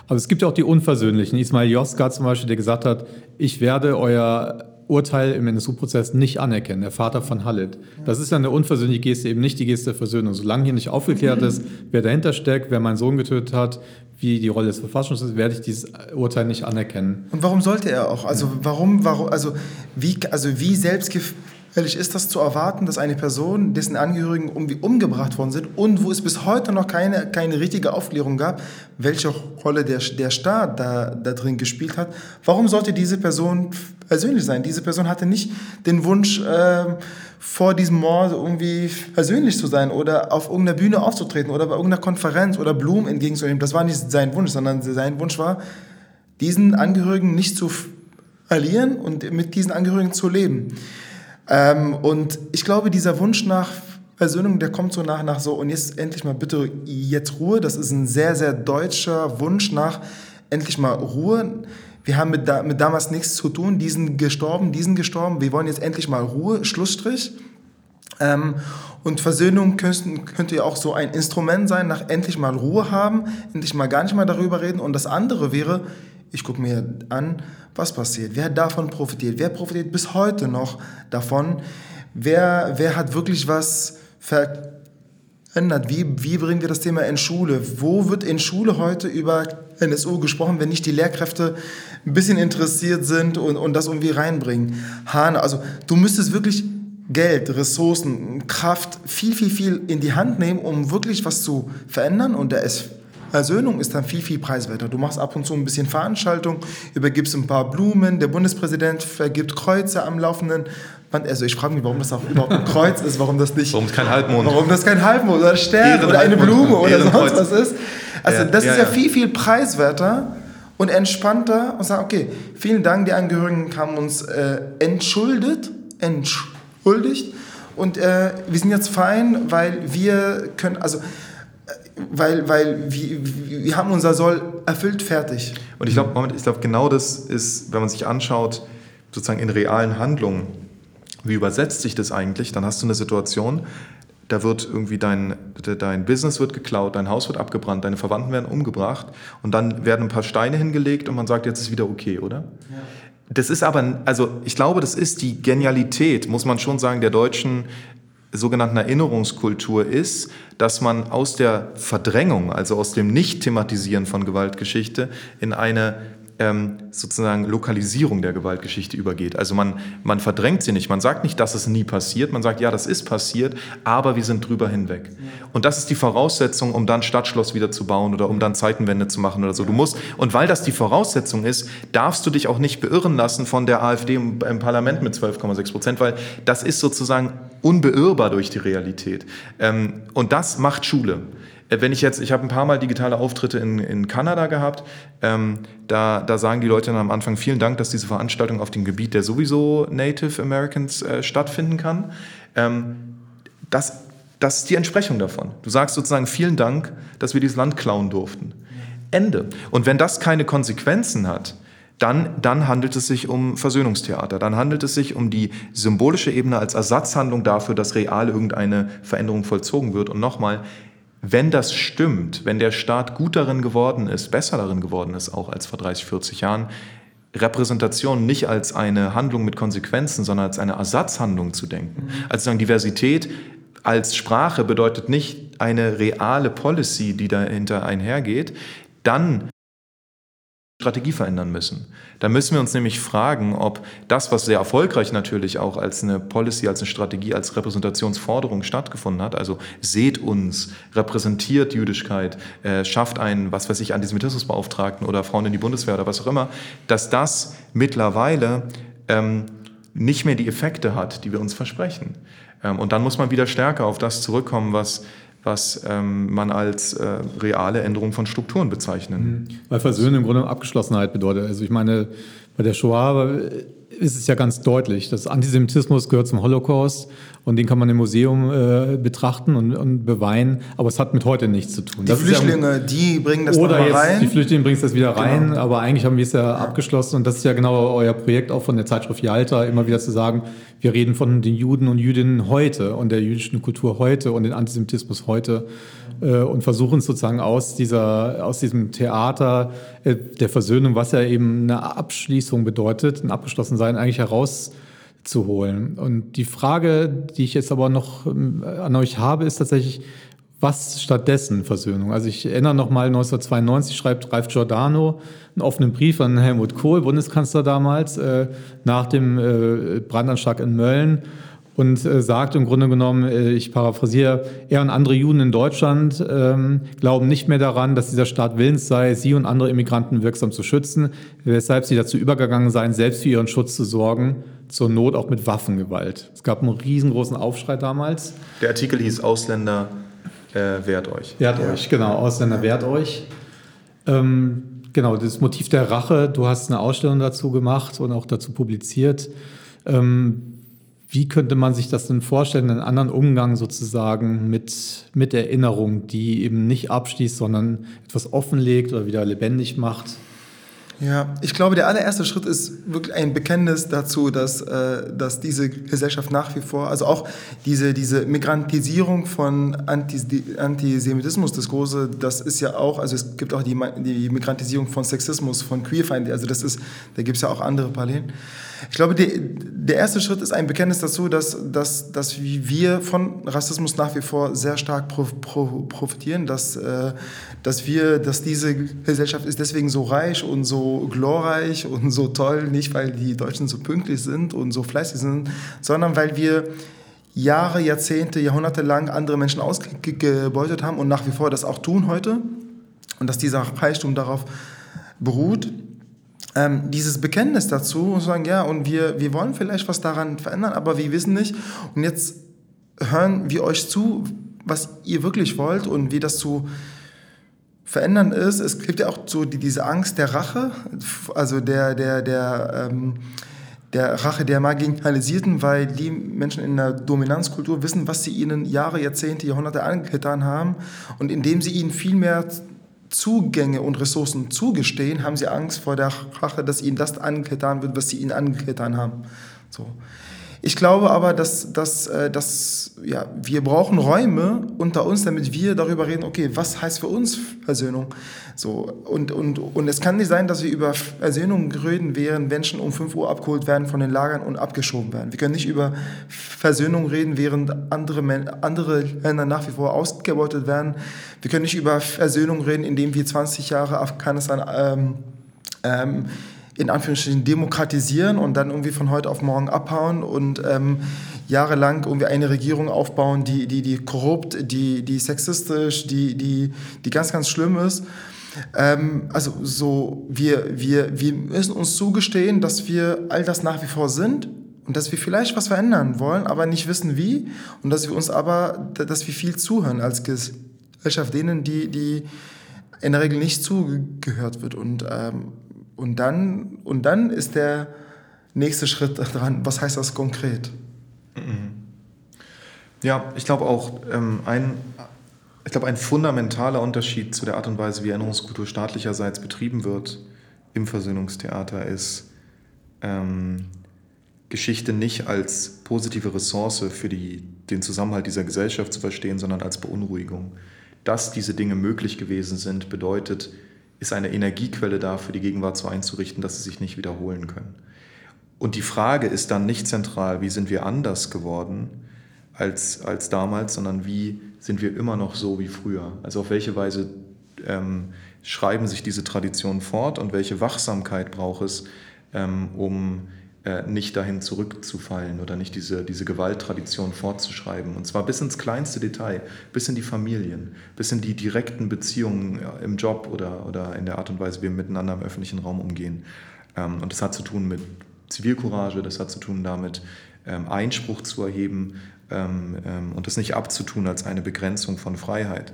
Aber es gibt ja auch die Unversöhnlichen. Ismail Joska zum Beispiel, der gesagt hat, ich werde euer Urteil im NSU-Prozess nicht anerkennen, der Vater von Halit. Das ist ja eine unversöhnliche Geste, eben nicht die Geste der Versöhnung. Solange hier nicht aufgeklärt *laughs* ist, wer dahinter steckt, wer meinen Sohn getötet hat, wie die Rolle des Verfassungsschutzes, werde ich dieses Urteil nicht anerkennen. Und warum sollte er auch? Also warum, warum, also wie, also wie selbstgefällig ist das zu erwarten, dass eine Person, dessen Angehörigen irgendwie umgebracht worden sind und wo es bis heute noch keine, keine richtige Aufklärung gab, welche Rolle der, der Staat da, da drin gespielt hat, warum sollte diese Person persönlich sein? Diese Person hatte nicht den Wunsch, äh, vor diesem Mord irgendwie persönlich zu sein oder auf irgendeiner Bühne aufzutreten oder bei irgendeiner Konferenz oder Blumen entgegenzunehmen. Das war nicht sein Wunsch, sondern sein Wunsch war, diesen Angehörigen nicht zu verlieren und mit diesen Angehörigen zu leben. Ähm, und ich glaube, dieser Wunsch nach Versöhnung, der kommt so nach, nach so, und jetzt endlich mal bitte jetzt Ruhe. Das ist ein sehr, sehr deutscher Wunsch nach endlich mal Ruhe wir haben mit, mit damals nichts zu tun, die sind gestorben, die sind gestorben, wir wollen jetzt endlich mal Ruhe, Schlussstrich. Ähm, und Versöhnung könnte, ja auch so ein Instrument sein, nach endlich mal Ruhe haben, endlich mal gar nicht mehr darüber reden. Und das andere wäre, ich gucke mir an, was passiert, wer davon profitiert, wer profitiert bis heute noch davon, wer, wer hat wirklich was ver ändert. Wie, wie bringen wir das Thema in Schule? Wo wird in Schule heute über NSU gesprochen, wenn nicht die Lehrkräfte ein bisschen interessiert sind und, und das irgendwie reinbringen? Hane, also du müsstest wirklich Geld, Ressourcen, Kraft viel, viel, viel in die Hand nehmen, um wirklich was zu verändern. Und da ist Versöhnung ist dann viel, viel preiswerter. Du machst ab und zu ein bisschen Veranstaltung, übergibst ein paar Blumen, der Bundespräsident vergibt Kreuze am laufenden also ich frage mich, warum das auch überhaupt ein Kreuz ist, warum das nicht. Warum kein Halbmond? Warum das kein Halbmond oder Stern oder eine Blume oder sonst was ist. Also das ist ja viel, viel preiswerter und entspannter und sagen, okay, vielen Dank, die Angehörigen haben uns äh, entschuldet, entschuldigt und äh, wir sind jetzt fein, weil wir können, also weil, weil wir, wir haben unser Soll erfüllt, fertig. Und ich glaube, ich glaub, genau das ist, wenn man sich anschaut, sozusagen in realen Handlungen, wie übersetzt sich das eigentlich, dann hast du eine Situation, da wird irgendwie dein, dein Business wird geklaut, dein Haus wird abgebrannt, deine Verwandten werden umgebracht und dann werden ein paar Steine hingelegt und man sagt, jetzt ist wieder okay, oder? Ja. Das ist aber, also ich glaube, das ist die Genialität, muss man schon sagen, der deutschen sogenannten Erinnerungskultur ist, dass man aus der Verdrängung, also aus dem Nicht-Thematisieren von Gewaltgeschichte in eine ähm, sozusagen Lokalisierung der Gewaltgeschichte übergeht. Also man, man verdrängt sie nicht, man sagt nicht, dass es nie passiert, man sagt, ja, das ist passiert, aber wir sind drüber hinweg. Und das ist die Voraussetzung, um dann Stadtschloss wieder zu bauen oder um dann Zeitenwende zu machen oder so. Du musst, und weil das die Voraussetzung ist, darfst du dich auch nicht beirren lassen von der AfD im, im Parlament mit 12,6 Prozent, weil das ist sozusagen unbeirrbar durch die Realität. Ähm, und das macht Schule. Äh, wenn ich jetzt, ich habe ein paar Mal digitale Auftritte in, in Kanada gehabt, ähm, da, da sagen die Leute dann am Anfang vielen Dank, dass diese Veranstaltung auf dem Gebiet der sowieso Native Americans äh, stattfinden kann. Ähm, das, das ist die Entsprechung davon. Du sagst sozusagen vielen Dank, dass wir dieses Land klauen durften. Ende. Und wenn das keine Konsequenzen hat, dann, dann handelt es sich um Versöhnungstheater. Dann handelt es sich um die symbolische Ebene als Ersatzhandlung dafür, dass real irgendeine Veränderung vollzogen wird. Und nochmal, wenn das stimmt, wenn der Staat gut darin geworden ist, besser darin geworden ist, auch als vor 30, 40 Jahren, Repräsentation nicht als eine Handlung mit Konsequenzen, sondern als eine Ersatzhandlung zu denken. Mhm. Also sagen, Diversität als Sprache bedeutet nicht eine reale Policy, die dahinter einhergeht, dann Strategie verändern müssen. Da müssen wir uns nämlich fragen, ob das, was sehr erfolgreich natürlich auch als eine Policy, als eine Strategie, als Repräsentationsforderung stattgefunden hat, also seht uns, repräsentiert Jüdischkeit, äh, schafft einen, was weiß ich, Antisemitismusbeauftragten oder Frauen in die Bundeswehr oder was auch immer, dass das mittlerweile ähm, nicht mehr die Effekte hat, die wir uns versprechen. Ähm, und dann muss man wieder stärker auf das zurückkommen, was was ähm, man als äh, reale Änderung von Strukturen bezeichnen. Mhm. Weil Versöhnen im Grunde Abgeschlossenheit bedeutet. Also ich meine, bei der Shoah ist es ja ganz deutlich, dass Antisemitismus gehört zum Holocaust und den kann man im Museum äh, betrachten und, und, beweinen, aber es hat mit heute nichts zu tun. Die das Flüchtlinge, ja, die bringen das oder jetzt, rein. Die Flüchtlinge bringen das wieder rein, genau. aber eigentlich haben wir es ja, ja, abgeschlossen und das ist ja genau euer Projekt auch von der Zeitschrift Yalta, immer wieder zu sagen, wir reden von den Juden und Jüdinnen heute und der jüdischen Kultur heute und den Antisemitismus heute und versuchen sozusagen aus, dieser, aus diesem Theater äh, der Versöhnung, was ja eben eine Abschließung bedeutet, ein Abgeschlossensein eigentlich herauszuholen. Und die Frage, die ich jetzt aber noch ähm, an euch habe, ist tatsächlich, was stattdessen Versöhnung? Also ich erinnere noch mal 1992 schreibt Ralf Giordano einen offenen Brief an Helmut Kohl, Bundeskanzler damals, äh, nach dem äh, Brandanschlag in Mölln und äh, sagt im Grunde genommen, äh, ich paraphrasiere, er und andere Juden in Deutschland ähm, glauben nicht mehr daran, dass dieser Staat willens sei, sie und andere Immigranten wirksam zu schützen, weshalb sie dazu übergegangen seien, selbst für ihren Schutz zu sorgen, zur Not auch mit Waffengewalt. Es gab einen riesengroßen Aufschrei damals. Der Artikel hieß Ausländer äh, wehrt euch. Wehrt ja. euch, genau, Ausländer wehrt euch. Ähm, genau, das Motiv der Rache, du hast eine Ausstellung dazu gemacht und auch dazu publiziert. Ähm, wie könnte man sich das denn vorstellen, einen anderen Umgang sozusagen mit, mit Erinnerung, die eben nicht abschließt, sondern etwas offenlegt oder wieder lebendig macht? Ja, ich glaube, der allererste Schritt ist wirklich ein Bekenntnis dazu, dass, äh, dass diese Gesellschaft nach wie vor, also auch diese, diese Migrantisierung von Antis Antisemitismus, das Große, das ist ja auch, also es gibt auch die, die Migrantisierung von Sexismus, von Queerfeind, also das ist, da gibt es ja auch andere Parallelen. Ich glaube, die, der erste Schritt ist ein Bekenntnis dazu, dass, dass, dass wir von Rassismus nach wie vor sehr stark profitieren, dass, äh, dass, wir, dass diese Gesellschaft ist deswegen so reich und so glorreich und so toll, nicht weil die Deutschen so pünktlich sind und so fleißig sind, sondern weil wir Jahre, Jahrzehnte, Jahrhunderte lang andere Menschen ausgebeutet haben und nach wie vor das auch tun heute und dass dieser Reichtum darauf beruht ähm, dieses Bekenntnis dazu und sagen, ja, und wir, wir wollen vielleicht was daran verändern, aber wir wissen nicht. Und jetzt hören wir euch zu, was ihr wirklich wollt und wie das zu verändern ist, es gibt ja auch so die, diese Angst der Rache, also der, der, der, ähm, der Rache der Marginalisierten, weil die Menschen in der Dominanzkultur wissen, was sie ihnen Jahre, Jahrzehnte, Jahrhunderte angetan haben. Und indem sie ihnen viel mehr Zugänge und Ressourcen zugestehen, haben sie Angst vor der Rache, dass ihnen das angetan wird, was sie ihnen angetan haben. So. Ich glaube aber, dass, dass, äh, dass ja, wir brauchen Räume unter uns, damit wir darüber reden, okay, was heißt für uns Versöhnung? So, und, und, und es kann nicht sein, dass wir über Versöhnung reden, während Menschen um 5 Uhr abgeholt werden von den Lagern und abgeschoben werden. Wir können nicht über Versöhnung reden, während andere, andere Länder nach wie vor ausgebeutet werden. Wir können nicht über Versöhnung reden, indem wir 20 Jahre Afghanistan ähm, ähm, in Anführungsstrichen demokratisieren und dann irgendwie von heute auf morgen abhauen und ähm, jahrelang irgendwie eine Regierung aufbauen, die, die, die korrupt, die, die sexistisch, die, die, die ganz, ganz schlimm ist. Ähm, also so, wir, wir, wir müssen uns zugestehen, dass wir all das nach wie vor sind und dass wir vielleicht was verändern wollen, aber nicht wissen wie und dass wir uns aber, dass wir viel zuhören als Gesellschaft denen, die, die in der Regel nicht zugehört wird und ähm, und dann, und dann ist der nächste Schritt dran, was heißt das konkret? Mhm. Ja, ich glaube auch, ähm, ein, ich glaube, ein fundamentaler Unterschied zu der Art und Weise, wie Erinnerungskultur staatlicherseits betrieben wird im Versöhnungstheater ist, ähm, Geschichte nicht als positive Ressource für die, den Zusammenhalt dieser Gesellschaft zu verstehen, sondern als Beunruhigung. Dass diese Dinge möglich gewesen sind, bedeutet, ist eine Energiequelle da, für die Gegenwart so einzurichten, dass sie sich nicht wiederholen können. Und die Frage ist dann nicht zentral, wie sind wir anders geworden als, als damals, sondern wie sind wir immer noch so wie früher? Also auf welche Weise ähm, schreiben sich diese Traditionen fort und welche Wachsamkeit braucht es, ähm, um äh, nicht dahin zurückzufallen oder nicht diese, diese Gewalttradition fortzuschreiben. Und zwar bis ins kleinste Detail, bis in die Familien, bis in die direkten Beziehungen im Job oder, oder in der Art und Weise, wie wir miteinander im öffentlichen Raum umgehen. Ähm, und das hat zu tun mit Zivilcourage, das hat zu tun damit, ähm, Einspruch zu erheben ähm, und das nicht abzutun als eine Begrenzung von Freiheit.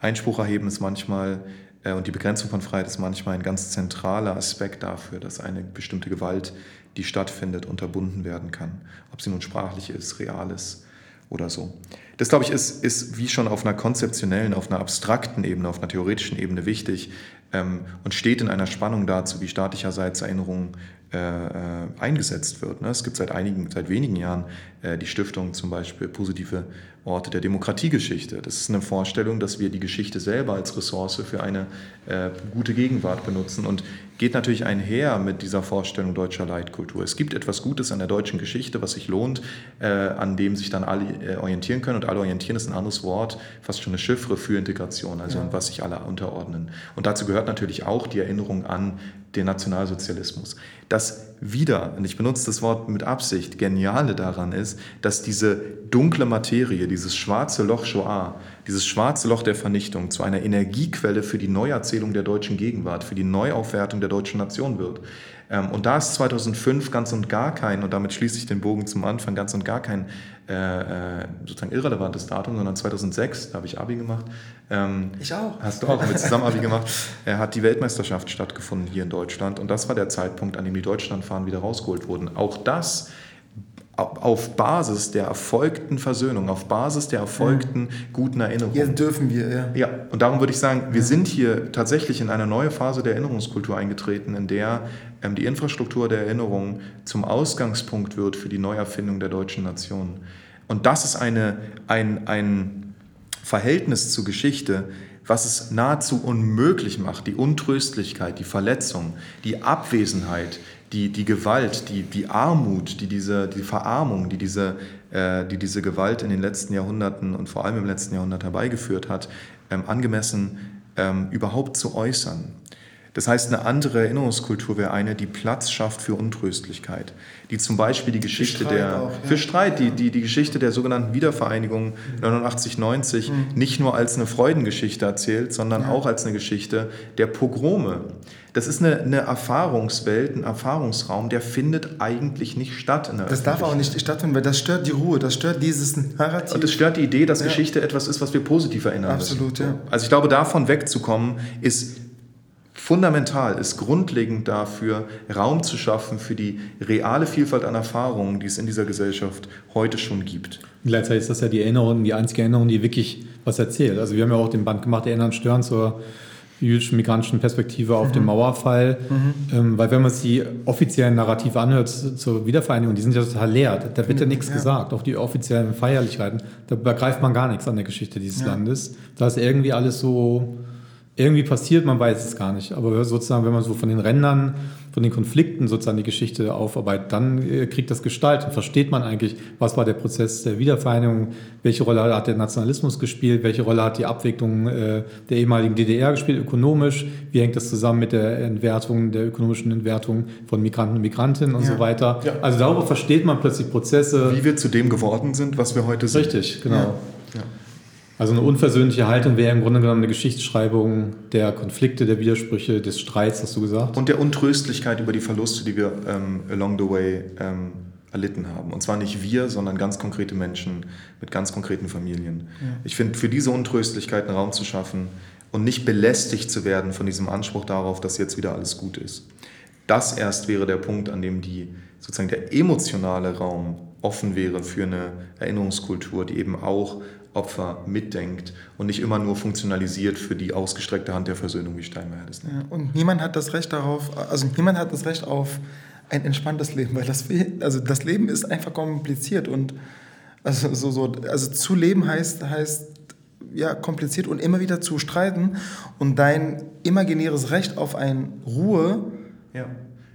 Einspruch erheben ist manchmal äh, und die Begrenzung von Freiheit ist manchmal ein ganz zentraler Aspekt dafür, dass eine bestimmte Gewalt die stattfindet, unterbunden werden kann. Ob sie nun sprachlich ist, real ist oder so. Das, glaube ich, ist, ist wie schon auf einer konzeptionellen, auf einer abstrakten Ebene, auf einer theoretischen Ebene wichtig ähm, und steht in einer Spannung dazu, wie staatlicherseits Erinnerung äh, äh, eingesetzt wird. Ne? Es gibt seit einigen, seit wenigen Jahren äh, die Stiftung zum Beispiel Positive Orte der Demokratiegeschichte. Das ist eine Vorstellung, dass wir die Geschichte selber als Ressource für eine äh, gute Gegenwart benutzen und geht natürlich einher mit dieser Vorstellung deutscher Leitkultur. Es gibt etwas Gutes an der deutschen Geschichte, was sich lohnt, äh, an dem sich dann alle äh, orientieren können und alle orientieren ist ein anderes Wort, fast schon eine Chiffre für Integration, also ja. was sich alle unterordnen. Und dazu gehört natürlich auch die Erinnerung an den Nationalsozialismus. Das wieder, und ich benutze das Wort mit Absicht, Geniale daran ist, dass diese dunkle Materie, dieses schwarze Loch Shoah, dieses schwarze Loch der Vernichtung zu einer Energiequelle für die Neuerzählung der deutschen Gegenwart, für die Neuaufwertung der deutschen Nation wird. Ähm, und da ist 2005 ganz und gar kein, und damit schließe ich den Bogen zum Anfang, ganz und gar kein äh, äh sozusagen irrelevantes Datum, sondern 2006, da habe ich Abi gemacht. Ähm, ich auch. Hast du auch mit zusammen Abi gemacht. Er *laughs* hat die Weltmeisterschaft stattgefunden hier in Deutschland und das war der Zeitpunkt, an dem die Deutschlandfahren wieder rausgeholt wurden. Auch das auf Basis der erfolgten Versöhnung, auf Basis der erfolgten guten Erinnerung. Jetzt dürfen wir, ja. Ja, und darum würde ich sagen, wir sind hier tatsächlich in eine neue Phase der Erinnerungskultur eingetreten, in der ähm, die Infrastruktur der Erinnerung zum Ausgangspunkt wird für die Neuerfindung der deutschen Nation. Und das ist eine, ein, ein Verhältnis zur Geschichte, was es nahezu unmöglich macht, die Untröstlichkeit, die Verletzung, die Abwesenheit, die, die Gewalt, die, die Armut, die diese, die Verarmung, die diese, äh, die diese Gewalt in den letzten Jahrhunderten und vor allem im letzten Jahrhundert herbeigeführt hat, ähm, angemessen ähm, überhaupt zu äußern. Das heißt, eine andere Erinnerungskultur wäre eine, die Platz schafft für Untröstlichkeit, die zum Beispiel die Geschichte Streit der auch, ja. für Streit, die, die, die Geschichte der sogenannten Wiedervereinigung 89, 90 Mhm. nicht nur als eine Freudengeschichte erzählt, sondern auch als eine Geschichte der Pogrome. Das ist eine, eine Erfahrungswelt, ein Erfahrungsraum, der findet eigentlich nicht statt. In der Das darf auch nicht stattfinden, weil das stört die Ruhe, das stört dieses Narrativ. und es stört die Idee, dass Ja. Geschichte etwas ist, was wir positiv erinnern Absolut, müssen. ja. Also ich glaube, davon wegzukommen, ist fundamental, ist grundlegend dafür, Raum zu schaffen für die reale Vielfalt an Erfahrungen, die es in dieser Gesellschaft heute schon gibt. Und Gleichzeitig ist das ja die Erinnerung, die einzige Erinnerung, die wirklich was erzählt. Also wir haben ja auch den Band gemacht, Erinnern stören zur jüdischen migrantischen Perspektive auf den Mauerfall. Ähm, weil wenn man sich die offiziellen Narrative anhört zur Wiedervereinigung, die sind ja total leer. Da- wird ja nichts Ja. gesagt. Auch die offiziellen Feierlichkeiten, da begreift man gar nichts an der Geschichte dieses Landes. Da ist irgendwie alles so irgendwie passiert, man weiß es gar nicht. Aber sozusagen, wenn man so von den Rändern, von den Konflikten sozusagen die Geschichte aufarbeitet, dann äh, kriegt das Gestalt und versteht man eigentlich, was war der Prozess der Wiedervereinigung, welche Rolle hat der Nationalismus gespielt, welche Rolle hat die Abwicklung äh, der ehemaligen DDR gespielt, ökonomisch, wie hängt das zusammen mit der Entwertung, der ökonomischen Entwertung von Migranten und Migrantinnen und Ja. so weiter. Ja. Also darüber versteht man plötzlich Prozesse. Wie wir zu dem geworden sind, was wir heute sind. Richtig, genau. Ja. Ja. Also eine unversöhnliche Haltung wäre im Grunde genommen eine Geschichtsschreibung der Konflikte, der Widersprüche, des Streits, hast du gesagt. Und der Untröstlichkeit über die Verluste, die wir ähm, along the way ähm, erlitten haben. Und zwar nicht wir, sondern ganz konkrete Menschen mit ganz konkreten Familien. Ich finde, für diese Untröstlichkeit einen Raum zu schaffen und nicht belästigt zu werden von diesem Anspruch darauf, dass jetzt wieder alles gut ist. Das erst wäre der Punkt, an dem die, sozusagen der emotionale Raum offen wäre für eine Erinnerungskultur, die eben auch Opfer mitdenkt und nicht immer nur funktionalisiert für die ausgestreckte Hand der Versöhnung, wie Steinmeier das nennt. Ja, und niemand hat das Recht darauf, also niemand hat das Recht auf ein entspanntes Leben, weil das, also das Leben ist einfach kompliziert und also, so, so, also zu leben heißt, heißt ja, kompliziert und immer wieder zu streiten und dein imaginäres Recht auf ein Ruhe, Ja.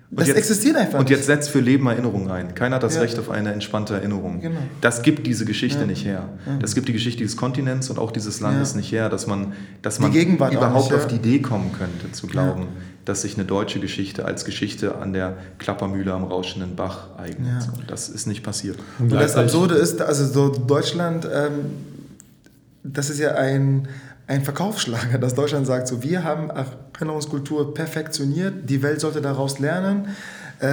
Das existiert einfach Und nicht. jetzt setzt für Leben Erinnerung ein. Keiner hat das Ja. Recht auf eine entspannte Erinnerung. Genau. Das gibt diese Geschichte Ja. nicht her. Das gibt die Geschichte dieses Kontinents und auch dieses Landes Ja. nicht her, dass man, dass man überhaupt nicht, ja. auf die Idee kommen könnte, zu glauben, dass sich eine deutsche Geschichte als Geschichte an der Klappermühle am rauschenden Bach eignet. Ja. Und das ist nicht passiert. Und das gleichzeitig- Absurde ist, also so Deutschland, ähm, das ist ja ein, ein Verkaufsschlager, dass Deutschland sagt, so wir haben Erinnerungskultur perfektioniert, die Welt sollte daraus lernen. Äh,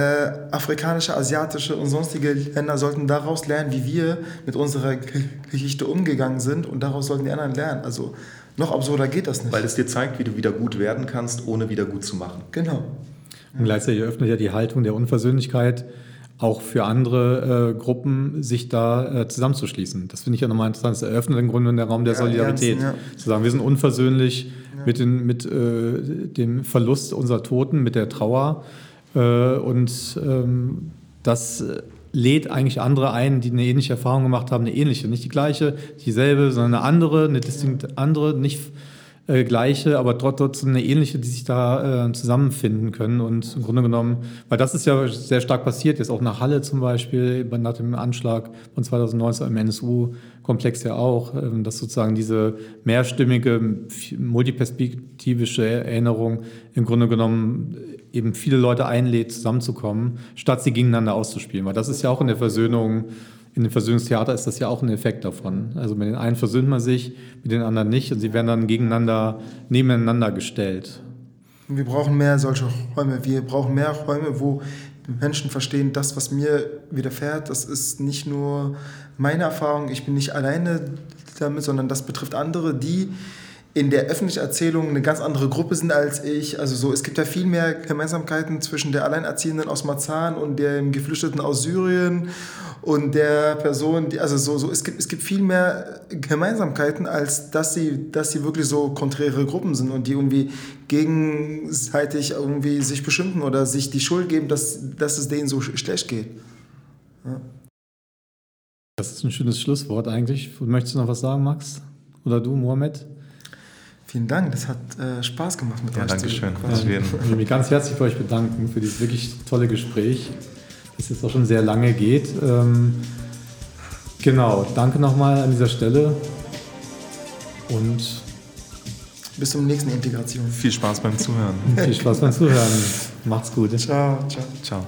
afrikanische, asiatische und sonstige Länder sollten daraus lernen, wie wir mit unserer Geschichte umgegangen sind und daraus sollten die anderen lernen. Also noch absurder geht das nicht. Weil es dir zeigt, wie du wieder gut werden kannst, ohne wieder gut zu machen. genau. Und gleichzeitig eröffnet ja die Haltung der Unversöhnlichkeit auch für andere äh, Gruppen, sich da äh, zusammenzuschließen. Das finde ich ja nochmal interessant. Es eröffnet im Grunde den Raum der Ja, Solidarität. Ernst, Zu sagen, wir sind unversöhnlich mit, den, mit äh, dem Verlust unserer Toten, mit der Trauer. Äh, und ähm, das lädt eigentlich andere ein, die eine ähnliche Erfahrung gemacht haben, eine ähnliche, nicht die gleiche, dieselbe, sondern eine andere, eine distinkt andere, nicht äh, gleiche, aber trot- trotzdem eine ähnliche, die sich da äh, zusammenfinden können. Und im Grunde genommen, weil das ist ja sehr stark passiert, jetzt auch nach Halle zum Beispiel, bei- nach dem Anschlag von 2019 im NSU-Komplex ja auch, ähm, dass sozusagen diese mehrstimmige, multiperspektivische Erinnerung im Grunde genommen eben viele Leute einlädt, zusammenzukommen, statt sie gegeneinander auszuspielen. Weil das ist ja auch in der Versöhnung in dem Versöhnungstheater ist das ja auch ein Effekt davon. Also mit den einen versöhnt man sich, mit den anderen nicht und sie werden dann gegeneinander, nebeneinander gestellt. Wir brauchen mehr solche Räume. Wir brauchen mehr Räume, wo Menschen verstehen, das, was mir widerfährt, das ist nicht nur meine Erfahrung, ich bin nicht alleine damit, sondern das betrifft andere, die in der öffentlichen Erzählung eine ganz andere Gruppe sind als ich. Also so, es gibt ja viel mehr Gemeinsamkeiten zwischen der Alleinerziehenden aus Marzahn und dem Geflüchteten aus Syrien und der Person, die, also so, so es, gibt, es gibt viel mehr Gemeinsamkeiten, als dass sie, dass sie wirklich so konträre Gruppen sind und die irgendwie gegenseitig irgendwie sich beschimpfen oder sich die Schuld geben, dass, dass es denen so sch- schlecht geht. Das ist ein schönes Schlusswort eigentlich. Möchtest du noch was sagen, Max? Oder du, Mohamed? Vielen Dank, das hat äh, Spaß gemacht mit Ja, euch. danke zu. Auf jeden. Ich will mich ganz herzlich bei euch bedanken für dieses wirklich tolle Gespräch, das jetzt auch schon sehr lange geht. Ähm, genau, danke nochmal an dieser Stelle und Bis zum nächsten Integration. Viel Spaß beim Zuhören. *laughs* Viel Spaß beim Zuhören. Macht's gut. Ciao, ciao. Ciao.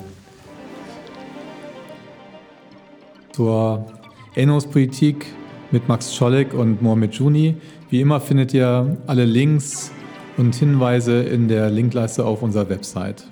Zur Erinnerungspolitik mit Max Scholleck und Mohamed Juni. Wie immer findet ihr alle Links und Hinweise in der Linkleiste auf unserer Website.